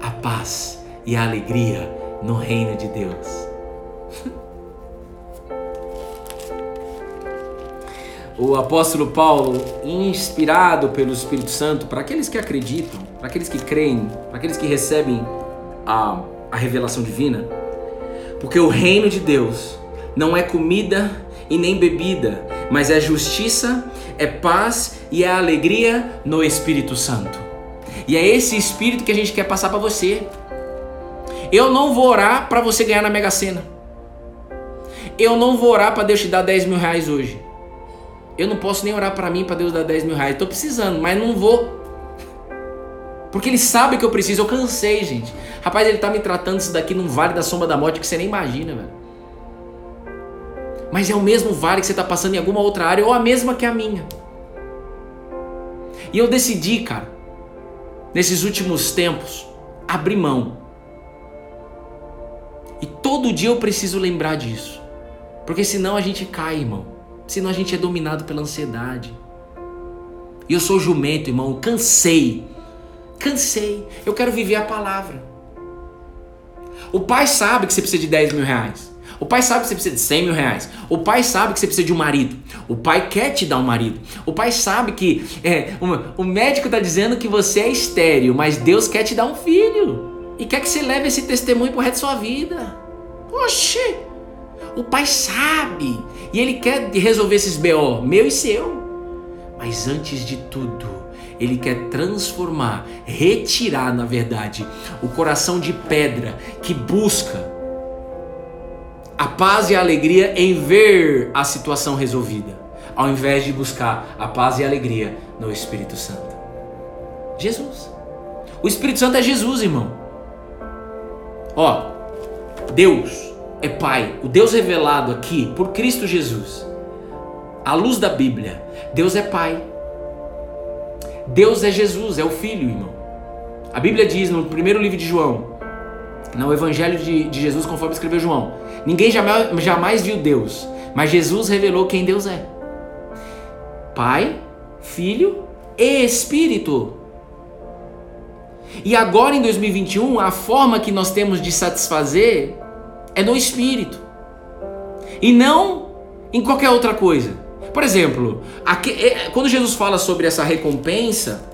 a paz e a alegria no reino de Deus. o apóstolo Paulo, inspirado pelo Espírito Santo, para aqueles que acreditam, para aqueles que creem, para aqueles que recebem a, a revelação divina, porque o reino de Deus não é comida e nem bebida, mas é justiça, é paz e é alegria no Espírito Santo. E é esse espírito que a gente quer passar para você. Eu não vou orar para você ganhar na Mega Sena. Eu não vou orar para Deus te dar 10 mil reais hoje. Eu não posso nem orar para mim para Deus dar 10 mil reais. Estou precisando, mas não vou. Porque ele sabe que eu preciso. Eu cansei, gente. Rapaz, ele tá me tratando isso daqui num vale da sombra da morte que você nem imagina, velho. Mas é o mesmo vale que você tá passando em alguma outra área ou a mesma que a minha. E eu decidi, cara, nesses últimos tempos, abrir mão. E todo dia eu preciso lembrar disso. Porque senão a gente cai, irmão. Senão a gente é dominado pela ansiedade. E eu sou jumento, irmão. Cansei. Cansei. Eu quero viver a palavra. O pai sabe que você precisa de 10 mil reais. O pai sabe que você precisa de 100 mil reais. O pai sabe que você precisa de um marido. O pai quer te dar um marido. O pai sabe que é, o, o médico está dizendo que você é estéreo, mas Deus quer te dar um filho. E quer que você leve esse testemunho pro resto da sua vida. Oxi! O pai sabe. E ele quer resolver esses BO, meu e seu. Mas antes de tudo, ele quer transformar, retirar, na verdade, o coração de pedra que busca a paz e a alegria em ver a situação resolvida, ao invés de buscar a paz e a alegria no Espírito Santo. Jesus. O Espírito Santo é Jesus, irmão. Ó, Deus é Pai, o Deus revelado aqui por Cristo Jesus, à luz da Bíblia, Deus é Pai. Deus é Jesus, é o Filho, irmão. A Bíblia diz no primeiro livro de João, no Evangelho de, de Jesus, conforme escreveu João, Ninguém jamais, viu Deus, mas Jesus revelou quem Deus é: Pai, Filho e Espírito. E agora em 2021, a forma que nós temos de satisfazer é no Espírito e não em qualquer outra coisa. Por exemplo, aqui, é, quando Jesus fala sobre essa recompensa,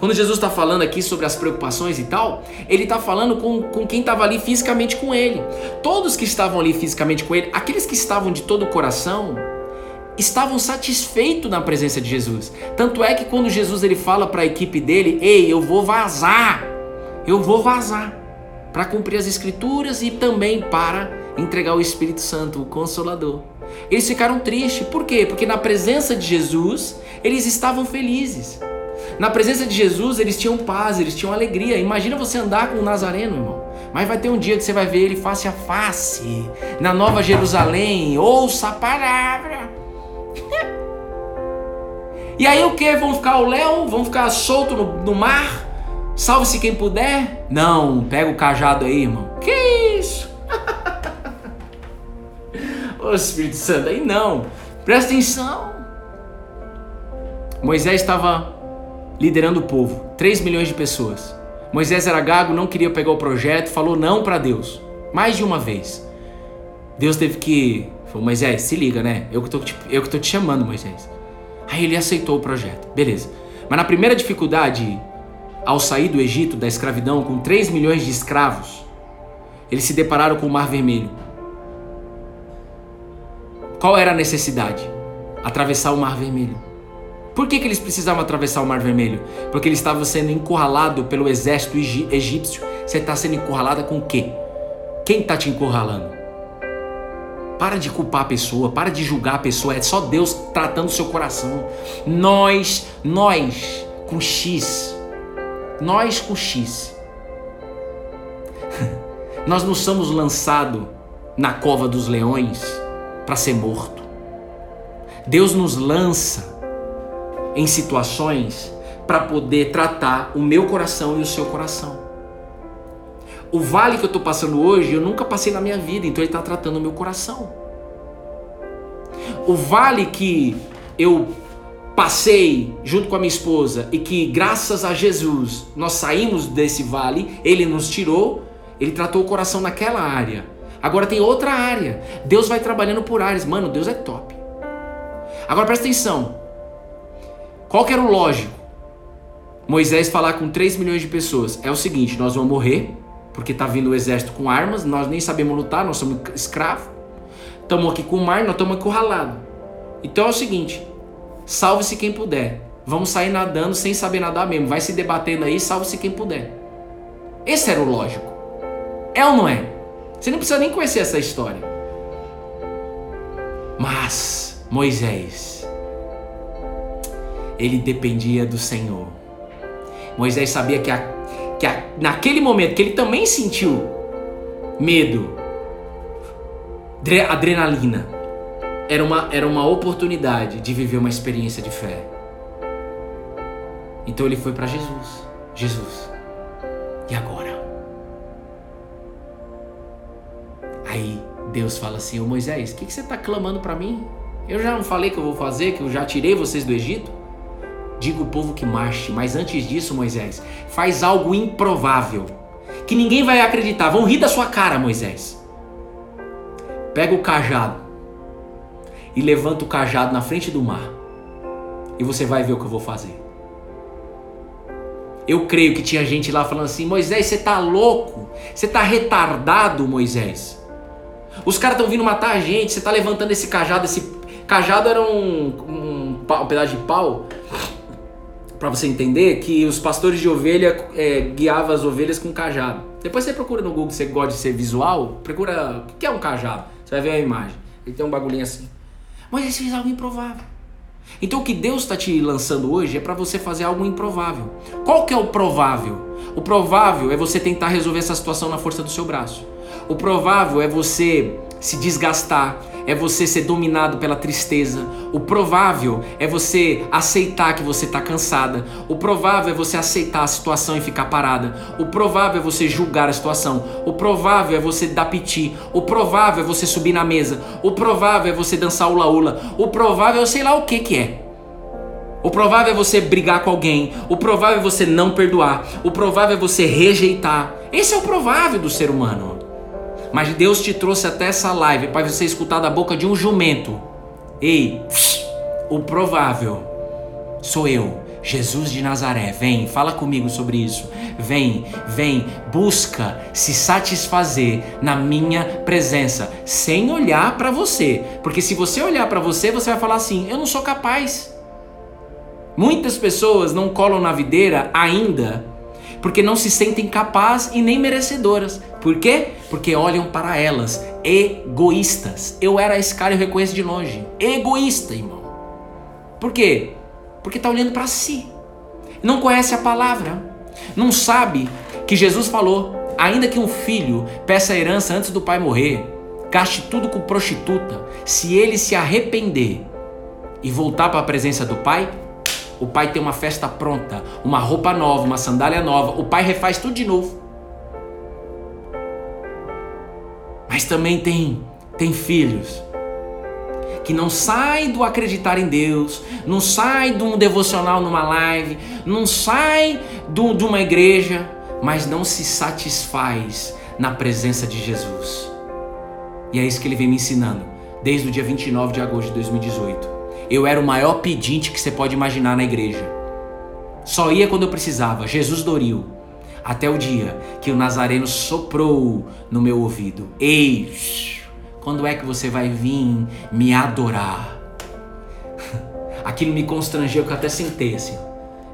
quando Jesus está falando aqui sobre as preocupações e tal, ele está falando com, com quem estava ali fisicamente com ele. Todos que estavam ali fisicamente com ele, aqueles que estavam de todo o coração, estavam satisfeitos na presença de Jesus. Tanto é que quando Jesus ele fala para a equipe dele: "Ei, eu vou vazar. Eu vou vazar para cumprir as escrituras e também para entregar o Espírito Santo, o consolador". Eles ficaram tristes. Por quê? Porque na presença de Jesus, eles estavam felizes. Na presença de Jesus, eles tinham paz, eles tinham alegria. Imagina você andar com o Nazareno, irmão. Mas vai ter um dia que você vai ver ele face a face, na Nova Jerusalém. Ouça a palavra. e aí o que? Vão ficar o Léo? Vão ficar solto no, no mar? Salve-se quem puder? Não, pega o cajado aí, irmão. Que isso? Ô Espírito Santo, aí não. Presta atenção. Moisés estava liderando o povo, 3 milhões de pessoas. Moisés era gago, não queria pegar o projeto, falou não para Deus, mais de uma vez. Deus teve que. Falou, Moisés, se liga, né? Eu que, tô, eu que tô te chamando, Moisés. Aí ele aceitou o projeto, beleza. Mas na primeira dificuldade, ao sair do Egito, da escravidão, com 3 milhões de escravos, eles se depararam com o Mar Vermelho. Qual era a necessidade? Atravessar o Mar Vermelho. Por que, que eles precisavam atravessar o Mar Vermelho? Porque eles estavam sendo encurralados pelo exército egípcio. Você está sendo encurralada com o quê? Quem está te encurralando? Para de culpar a pessoa, para de julgar a pessoa. É só Deus tratando seu coração. Nós, nós, com X. Nós com X. nós não somos lançados na cova dos leões para ser morto. Deus nos lança em situações para poder tratar o meu coração e o seu coração. O vale que eu estou passando hoje, eu nunca passei na minha vida, então ele está tratando o meu coração. O vale que eu passei junto com a minha esposa e que graças a Jesus nós saímos desse vale, ele nos tirou, ele tratou o coração naquela área. Agora tem outra área. Deus vai trabalhando por áreas. Mano, Deus é top. Agora presta atenção. Qual que era o lógico? Moisés falar com 3 milhões de pessoas. É o seguinte, nós vamos morrer, porque tá vindo o exército com armas, nós nem sabemos lutar, nós somos escravos. Estamos aqui com o mar, nós estamos encurralados. Então é o seguinte, salve-se quem puder. Vamos sair nadando sem saber nadar mesmo. Vai se debatendo aí, salve-se quem puder. Esse era o lógico. É ou não é? Você não precisa nem conhecer essa história. Mas Moisés ele dependia do Senhor. Moisés sabia que, a, que a, naquele momento que ele também sentiu medo, adrenalina, era uma, era uma oportunidade de viver uma experiência de fé. Então ele foi para Jesus. Jesus, e agora? Aí Deus fala assim: Ô Moisés, o que, que você está clamando para mim? Eu já não falei que eu vou fazer, que eu já tirei vocês do Egito? Diga o povo que marche, mas antes disso, Moisés, faz algo improvável, que ninguém vai acreditar. Vão rir da sua cara, Moisés. Pega o cajado e levanta o cajado na frente do mar. E você vai ver o que eu vou fazer. Eu creio que tinha gente lá falando assim: Moisés, você tá louco? Você tá retardado, Moisés? Os caras estão vindo matar a gente. Você tá levantando esse cajado. Esse cajado era um, um, um pedaço de pau para você entender que os pastores de ovelha é, guiavam as ovelhas com cajado. Depois você procura no Google, você gosta de ser visual, procura o que é um cajado. Você vai ver a imagem. Ele tem um bagulhinho assim. Mas esse fez algo improvável. Então o que Deus está te lançando hoje é para você fazer algo improvável. Qual que é o provável? O provável é você tentar resolver essa situação na força do seu braço. O provável é você se desgastar, é você ser dominado pela tristeza. O provável é você aceitar que você está cansada. O provável é você aceitar a situação e ficar parada. O provável é você julgar a situação. O provável é você dar piti. O provável é você subir na mesa. O provável é você dançar ula-ula. O provável é sei lá o que que é. O provável é você brigar com alguém. O provável é você não perdoar. O provável é você rejeitar. Esse é o provável do ser humano. Mas Deus te trouxe até essa live para você escutar da boca de um jumento. Ei, o provável sou eu, Jesus de Nazaré. Vem, fala comigo sobre isso. Vem, vem, busca se satisfazer na minha presença, sem olhar para você. Porque se você olhar para você, você vai falar assim: eu não sou capaz. Muitas pessoas não colam na videira ainda porque não se sentem capazes e nem merecedoras. Por quê? Porque olham para elas, egoístas. Eu era esse cara, eu reconheço de longe. Egoísta, irmão. Por quê? Porque está olhando para si. Não conhece a palavra. Não sabe que Jesus falou: ainda que um filho peça a herança antes do pai morrer, gaste tudo com prostituta, se ele se arrepender e voltar para a presença do pai, o pai tem uma festa pronta, uma roupa nova, uma sandália nova. O pai refaz tudo de novo. Mas também tem tem filhos que não sai do acreditar em Deus, não sai de um devocional numa live, não sai do, de uma igreja, mas não se satisfaz na presença de Jesus. E é isso que ele vem me ensinando desde o dia 29 de agosto de 2018 eu era o maior pedinte que você pode imaginar na igreja. Só ia quando eu precisava, Jesus Doril. Até o dia que o Nazareno soprou no meu ouvido: Ei, quando é que você vai vir me adorar? Aquilo me constrangeu que eu até sentei assim.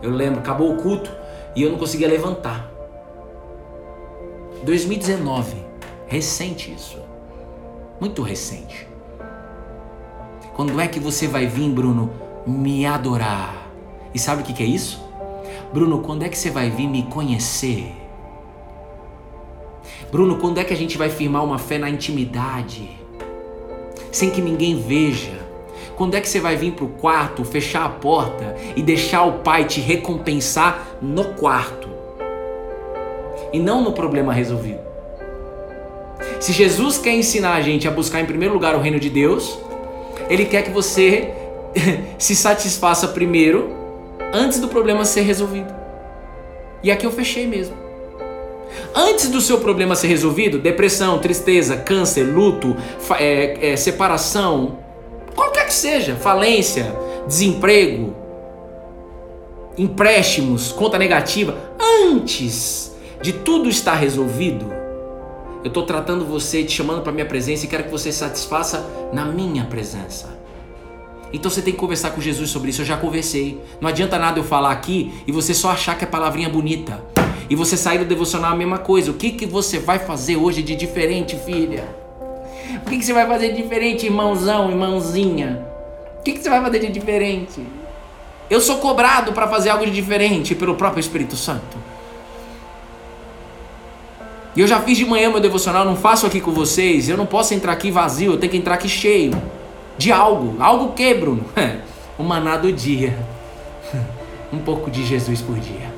Eu lembro, acabou o culto e eu não conseguia levantar. 2019, recente isso. Muito recente. Quando é que você vai vir, Bruno, me adorar? E sabe o que, é isso? Bruno, quando é que você vai vir me conhecer? Bruno, quando é que a gente vai firmar uma fé na intimidade? Sem que ninguém veja. Quando é que você vai vir para o quarto, fechar a porta e deixar o pai te recompensar no quarto? E não no problema resolvido. Se Jesus quer ensinar a gente a buscar em primeiro lugar o reino de Deus, ele quer que você se satisfaça primeiro, antes do problema ser resolvido. E aqui eu fechei mesmo. Antes do seu problema ser resolvido, depressão, tristeza, câncer, luto, é, é, separação, qualquer que seja, falência, desemprego, empréstimos, conta negativa, antes de tudo estar resolvido, eu estou tratando você, te chamando para minha presença e quero que você satisfaça na minha presença. Então você tem que conversar com Jesus sobre isso. Eu já conversei. Não adianta nada eu falar aqui e você só achar que é palavrinha bonita. E você sair do devocional a mesma coisa. O que, que você vai fazer hoje de diferente, filha? O que, que você vai fazer de diferente, irmãozão, irmãozinha? O que, que você vai fazer de diferente? Eu sou cobrado para fazer algo de diferente pelo próprio Espírito Santo. E eu já fiz de manhã meu devocional, não faço aqui com vocês. Eu não posso entrar aqui vazio, eu tenho que entrar aqui cheio de algo. Algo que, Bruno? o maná do dia. um pouco de Jesus por dia.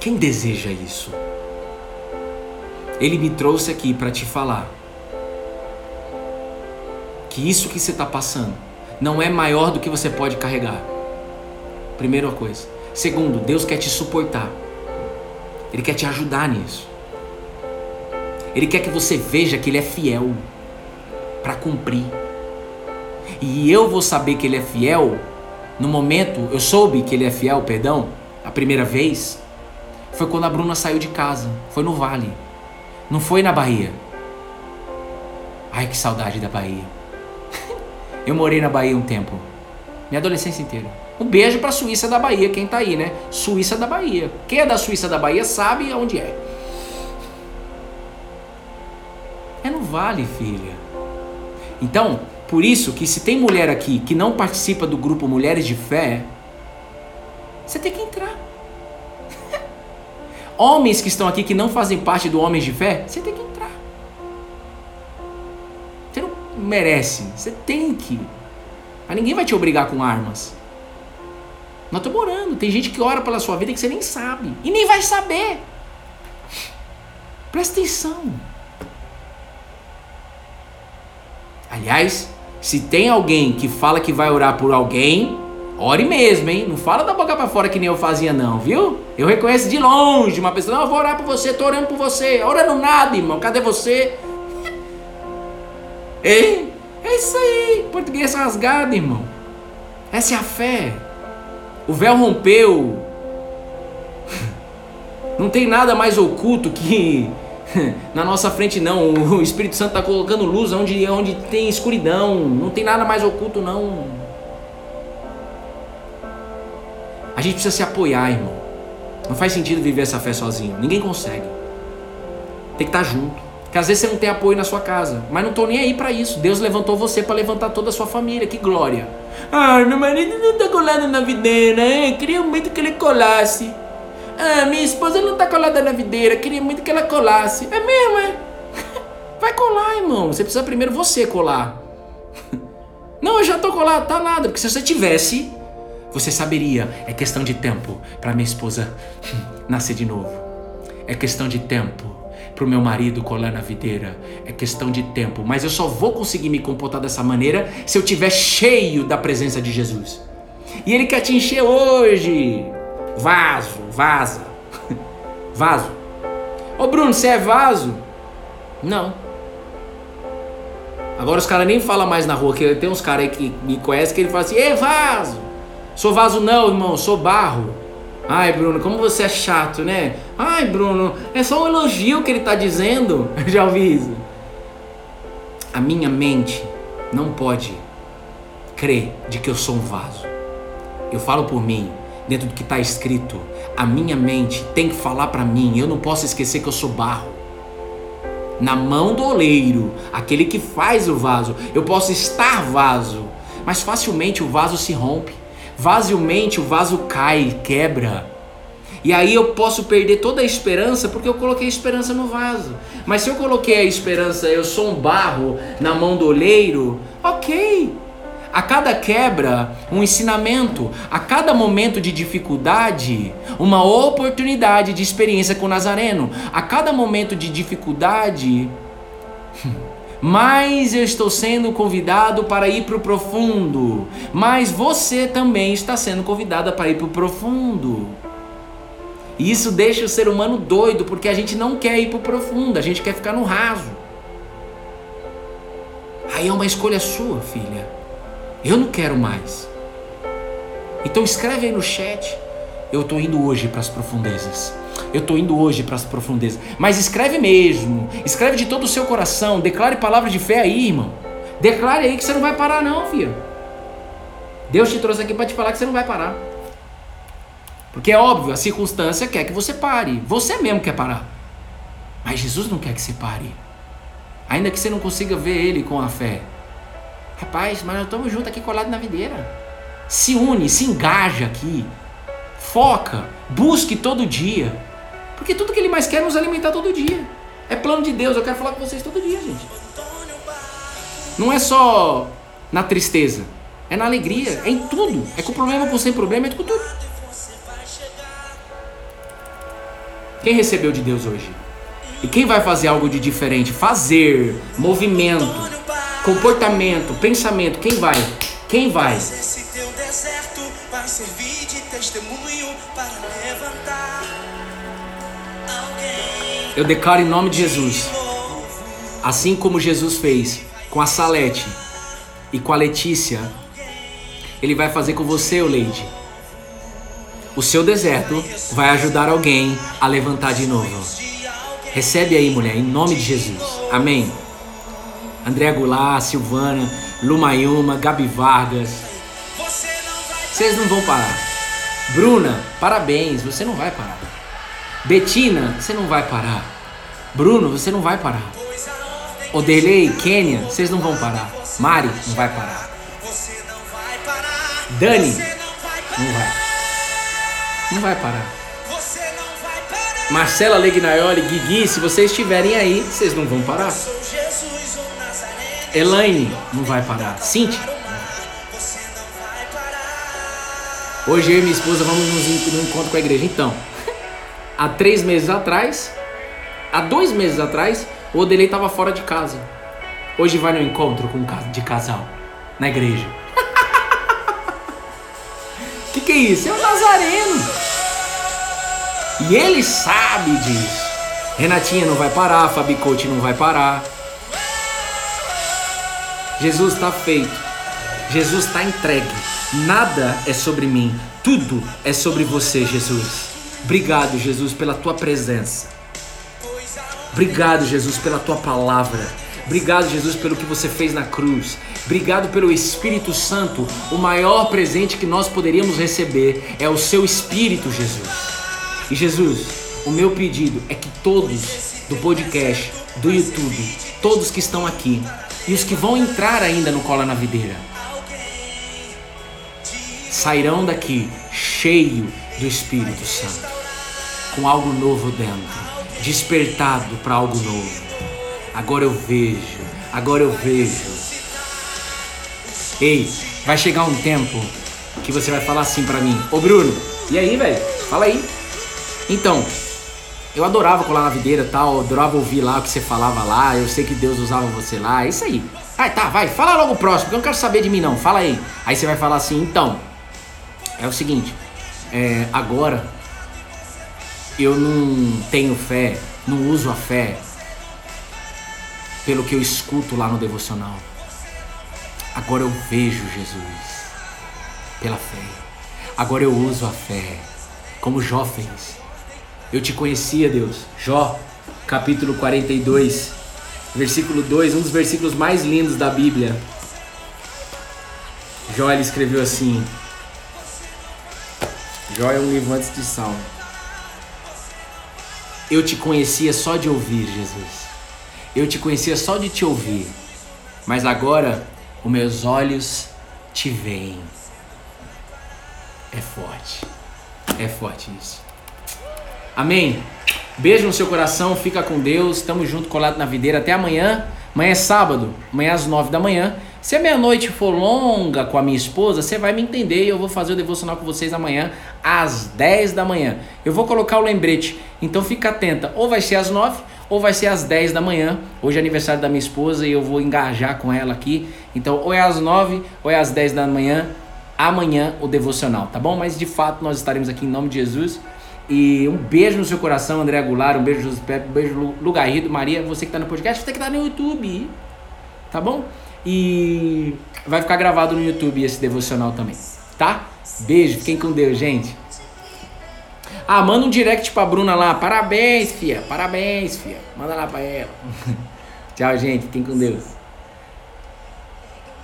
Quem deseja isso? Ele me trouxe aqui para te falar que isso que você está passando não é maior do que você pode carregar. Primeira coisa. Segundo, Deus quer te suportar. Ele quer te ajudar nisso. Ele quer que você veja que Ele é fiel para cumprir. E eu vou saber que Ele é fiel no momento, eu soube que Ele é fiel, perdão, a primeira vez, foi quando a Bruna saiu de casa. Foi no Vale. Não foi na Bahia. Ai, que saudade da Bahia. eu morei na Bahia um tempo. Minha adolescência inteira. Um beijo para Suíça da Bahia, quem tá aí, né? Suíça da Bahia. Quem é da Suíça da Bahia sabe onde é. É no Vale, filha. Então, por isso que se tem mulher aqui que não participa do grupo Mulheres de Fé, você tem que entrar. Homens que estão aqui que não fazem parte do Homens de Fé, você tem que entrar. Você não merece, você tem que. Mas ninguém vai te obrigar com armas. Nós estamos orando. Tem gente que ora pela sua vida que você nem sabe. E nem vai saber. Presta atenção. Aliás, se tem alguém que fala que vai orar por alguém, ore mesmo, hein? Não fala da boca para fora que nem eu fazia, não, viu? Eu reconheço de longe uma pessoa, não, eu vou orar por você, tô orando por você. Orando nada, irmão, cadê você? Ei, é isso aí, português rasgado, irmão. Essa é a fé. O véu rompeu. Não tem nada mais oculto que na nossa frente não. O Espírito Santo está colocando luz onde, onde tem escuridão. Não tem nada mais oculto não. A gente precisa se apoiar, irmão. Não faz sentido viver essa fé sozinho. Ninguém consegue. Tem que estar tá junto. Porque às vezes você não tem apoio na sua casa. Mas não estou nem aí para isso. Deus levantou você para levantar toda a sua família. Que glória. Ah, meu marido não está colado na videira. Hein? Queria muito que ele colasse. Ah, minha esposa não está colada na videira. Queria muito que ela colasse. É mesmo, é? Vai colar, irmão. Você precisa primeiro você colar. Não, eu já estou colado. Tá nada. Porque se você tivesse, você saberia. É questão de tempo para minha esposa nascer de novo. É questão de tempo para o meu marido colar na videira. É questão de tempo. Mas eu só vou conseguir me comportar dessa maneira se eu estiver cheio da presença de Jesus. E Ele quer te encher hoje. Vaso, vaza. vaso. Ô Bruno, você é vaso? Não. Agora os caras nem falam mais na rua, que tem uns caras aí que me conhecem que ele fala assim, é vaso. Sou vaso não, irmão, sou barro. Ai, Bruno, como você é chato, né? Ai, Bruno, é só um elogio que ele está dizendo. Eu já ouvi isso. A minha mente não pode crer de que eu sou um vaso. Eu falo por mim, dentro do que está escrito. A minha mente tem que falar para mim. Eu não posso esquecer que eu sou barro. Na mão do oleiro, aquele que faz o vaso. Eu posso estar vaso, mas facilmente o vaso se rompe. Facilmente o vaso cai, quebra. E aí eu posso perder toda a esperança porque eu coloquei a esperança no vaso. Mas se eu coloquei a esperança, eu sou um barro na mão do oleiro, ok. A cada quebra, um ensinamento. A cada momento de dificuldade, uma oportunidade de experiência com o Nazareno. A cada momento de dificuldade, mais eu estou sendo convidado para ir para o profundo. Mas você também está sendo convidada para ir para o profundo. E isso deixa o ser humano doido, porque a gente não quer ir para o profundo, a gente quer ficar no raso. Aí é uma escolha sua, filha. Eu não quero mais. Então escreve aí no chat. Eu estou indo hoje para as profundezas. Eu estou indo hoje para as profundezas. Mas escreve mesmo. Escreve de todo o seu coração. Declare palavras de fé aí, irmão. Declare aí que você não vai parar, não, filho. Deus te trouxe aqui para te falar que você não vai parar. Porque é óbvio, a circunstância quer que você pare. Você mesmo quer parar. Mas Jesus não quer que você pare. Ainda que você não consiga ver Ele com a fé. Rapaz, mas nós estamos juntos aqui colados na videira. Se une, se engaja aqui. Foca, busque todo dia. Porque tudo que Ele mais quer é nos alimentar todo dia. É plano de Deus, eu quero falar com vocês todo dia, gente. Não é só na tristeza, é na alegria, é em tudo. É com problema, com sem problema, é com tudo. Quem recebeu de Deus hoje? E quem vai fazer algo de diferente? Fazer, movimento, comportamento, pensamento. Quem vai? Quem vai? Esse teu deserto vai servir de testemunho Eu declaro em nome de Jesus, assim como Jesus fez com a Salete e com a Letícia, Ele vai fazer com você, Leide. O seu deserto vai ajudar alguém a levantar de novo. Recebe aí, mulher, em nome de Jesus. Amém. André Goulart, Silvana, Lumayuma, Gabi Vargas. Vocês não vão parar. Bruna, parabéns, você não vai parar. Betina, você não vai parar. Bruno, você não vai parar. Odelei, Kênia, vocês não vão parar. Mari, não vai parar. Dani, não vai. Não vai parar. Marcela Legnaioli, Guigui, se vocês estiverem aí, vocês não vão parar. Elaine, não vai parar. Cintia. Hoje eu e minha esposa vamos nos no encontro com a igreja. Então, há três meses atrás, há dois meses atrás, o Odelei estava fora de casa. Hoje vai no encontro com de casal na igreja. que que é isso? É o Nazareno. E ele sabe disso. Renatinha não vai parar, Fabi Coach não vai parar. Jesus está feito. Jesus está entregue. Nada é sobre mim. Tudo é sobre você, Jesus. Obrigado, Jesus, pela tua presença. Obrigado, Jesus, pela tua palavra. Obrigado, Jesus, pelo que você fez na cruz. Obrigado pelo Espírito Santo. O maior presente que nós poderíamos receber é o seu Espírito, Jesus. E Jesus, o meu pedido é que todos do podcast, do YouTube, todos que estão aqui e os que vão entrar ainda no Cola na Videira, sairão daqui cheio do Espírito Santo, com algo novo dentro, despertado para algo novo. Agora eu vejo, agora eu vejo. Ei, vai chegar um tempo que você vai falar assim para mim: Ô Bruno, e aí, velho? Fala aí. Então, eu adorava colar na videira tal, adorava ouvir lá o que você falava lá, eu sei que Deus usava você lá, é isso aí. Ah, tá, vai, fala logo o próximo, porque eu não quero saber de mim não, fala aí. Aí você vai falar assim, então, é o seguinte, é, agora eu não tenho fé, não uso a fé pelo que eu escuto lá no devocional. Agora eu vejo Jesus pela fé. Agora eu uso a fé como Jó fez. Eu te conhecia, Deus. Jó, capítulo 42, versículo 2, um dos versículos mais lindos da Bíblia. Jó ele escreveu assim: Jó é um livro antes de Salmo. Eu te conhecia só de ouvir, Jesus. Eu te conhecia só de te ouvir. Mas agora os meus olhos te veem. É forte. É forte isso. Amém? Beijo no seu coração, fica com Deus. Tamo junto, colado na videira. Até amanhã. Amanhã é sábado, amanhã às nove da manhã. Se a meia-noite for longa com a minha esposa, você vai me entender e eu vou fazer o devocional com vocês amanhã às 10 da manhã. Eu vou colocar o lembrete, então fica atenta. Ou vai ser às 9 ou vai ser às 10 da manhã. Hoje é aniversário da minha esposa e eu vou engajar com ela aqui. Então, ou é às 9 ou é às 10 da manhã. Amanhã o devocional, tá bom? Mas de fato nós estaremos aqui em nome de Jesus. E um beijo no seu coração, André Aguilar, um beijo José Pepe, um beijo Lugarrido, Maria, você que está no podcast, você que está no YouTube, tá bom? E vai ficar gravado no YouTube esse devocional também, tá? Beijo, fiquem com Deus, gente. Ah, manda um direct pra Bruna lá, parabéns, fia, parabéns, fia, manda lá pra ela. Tchau, gente, fiquem com Deus.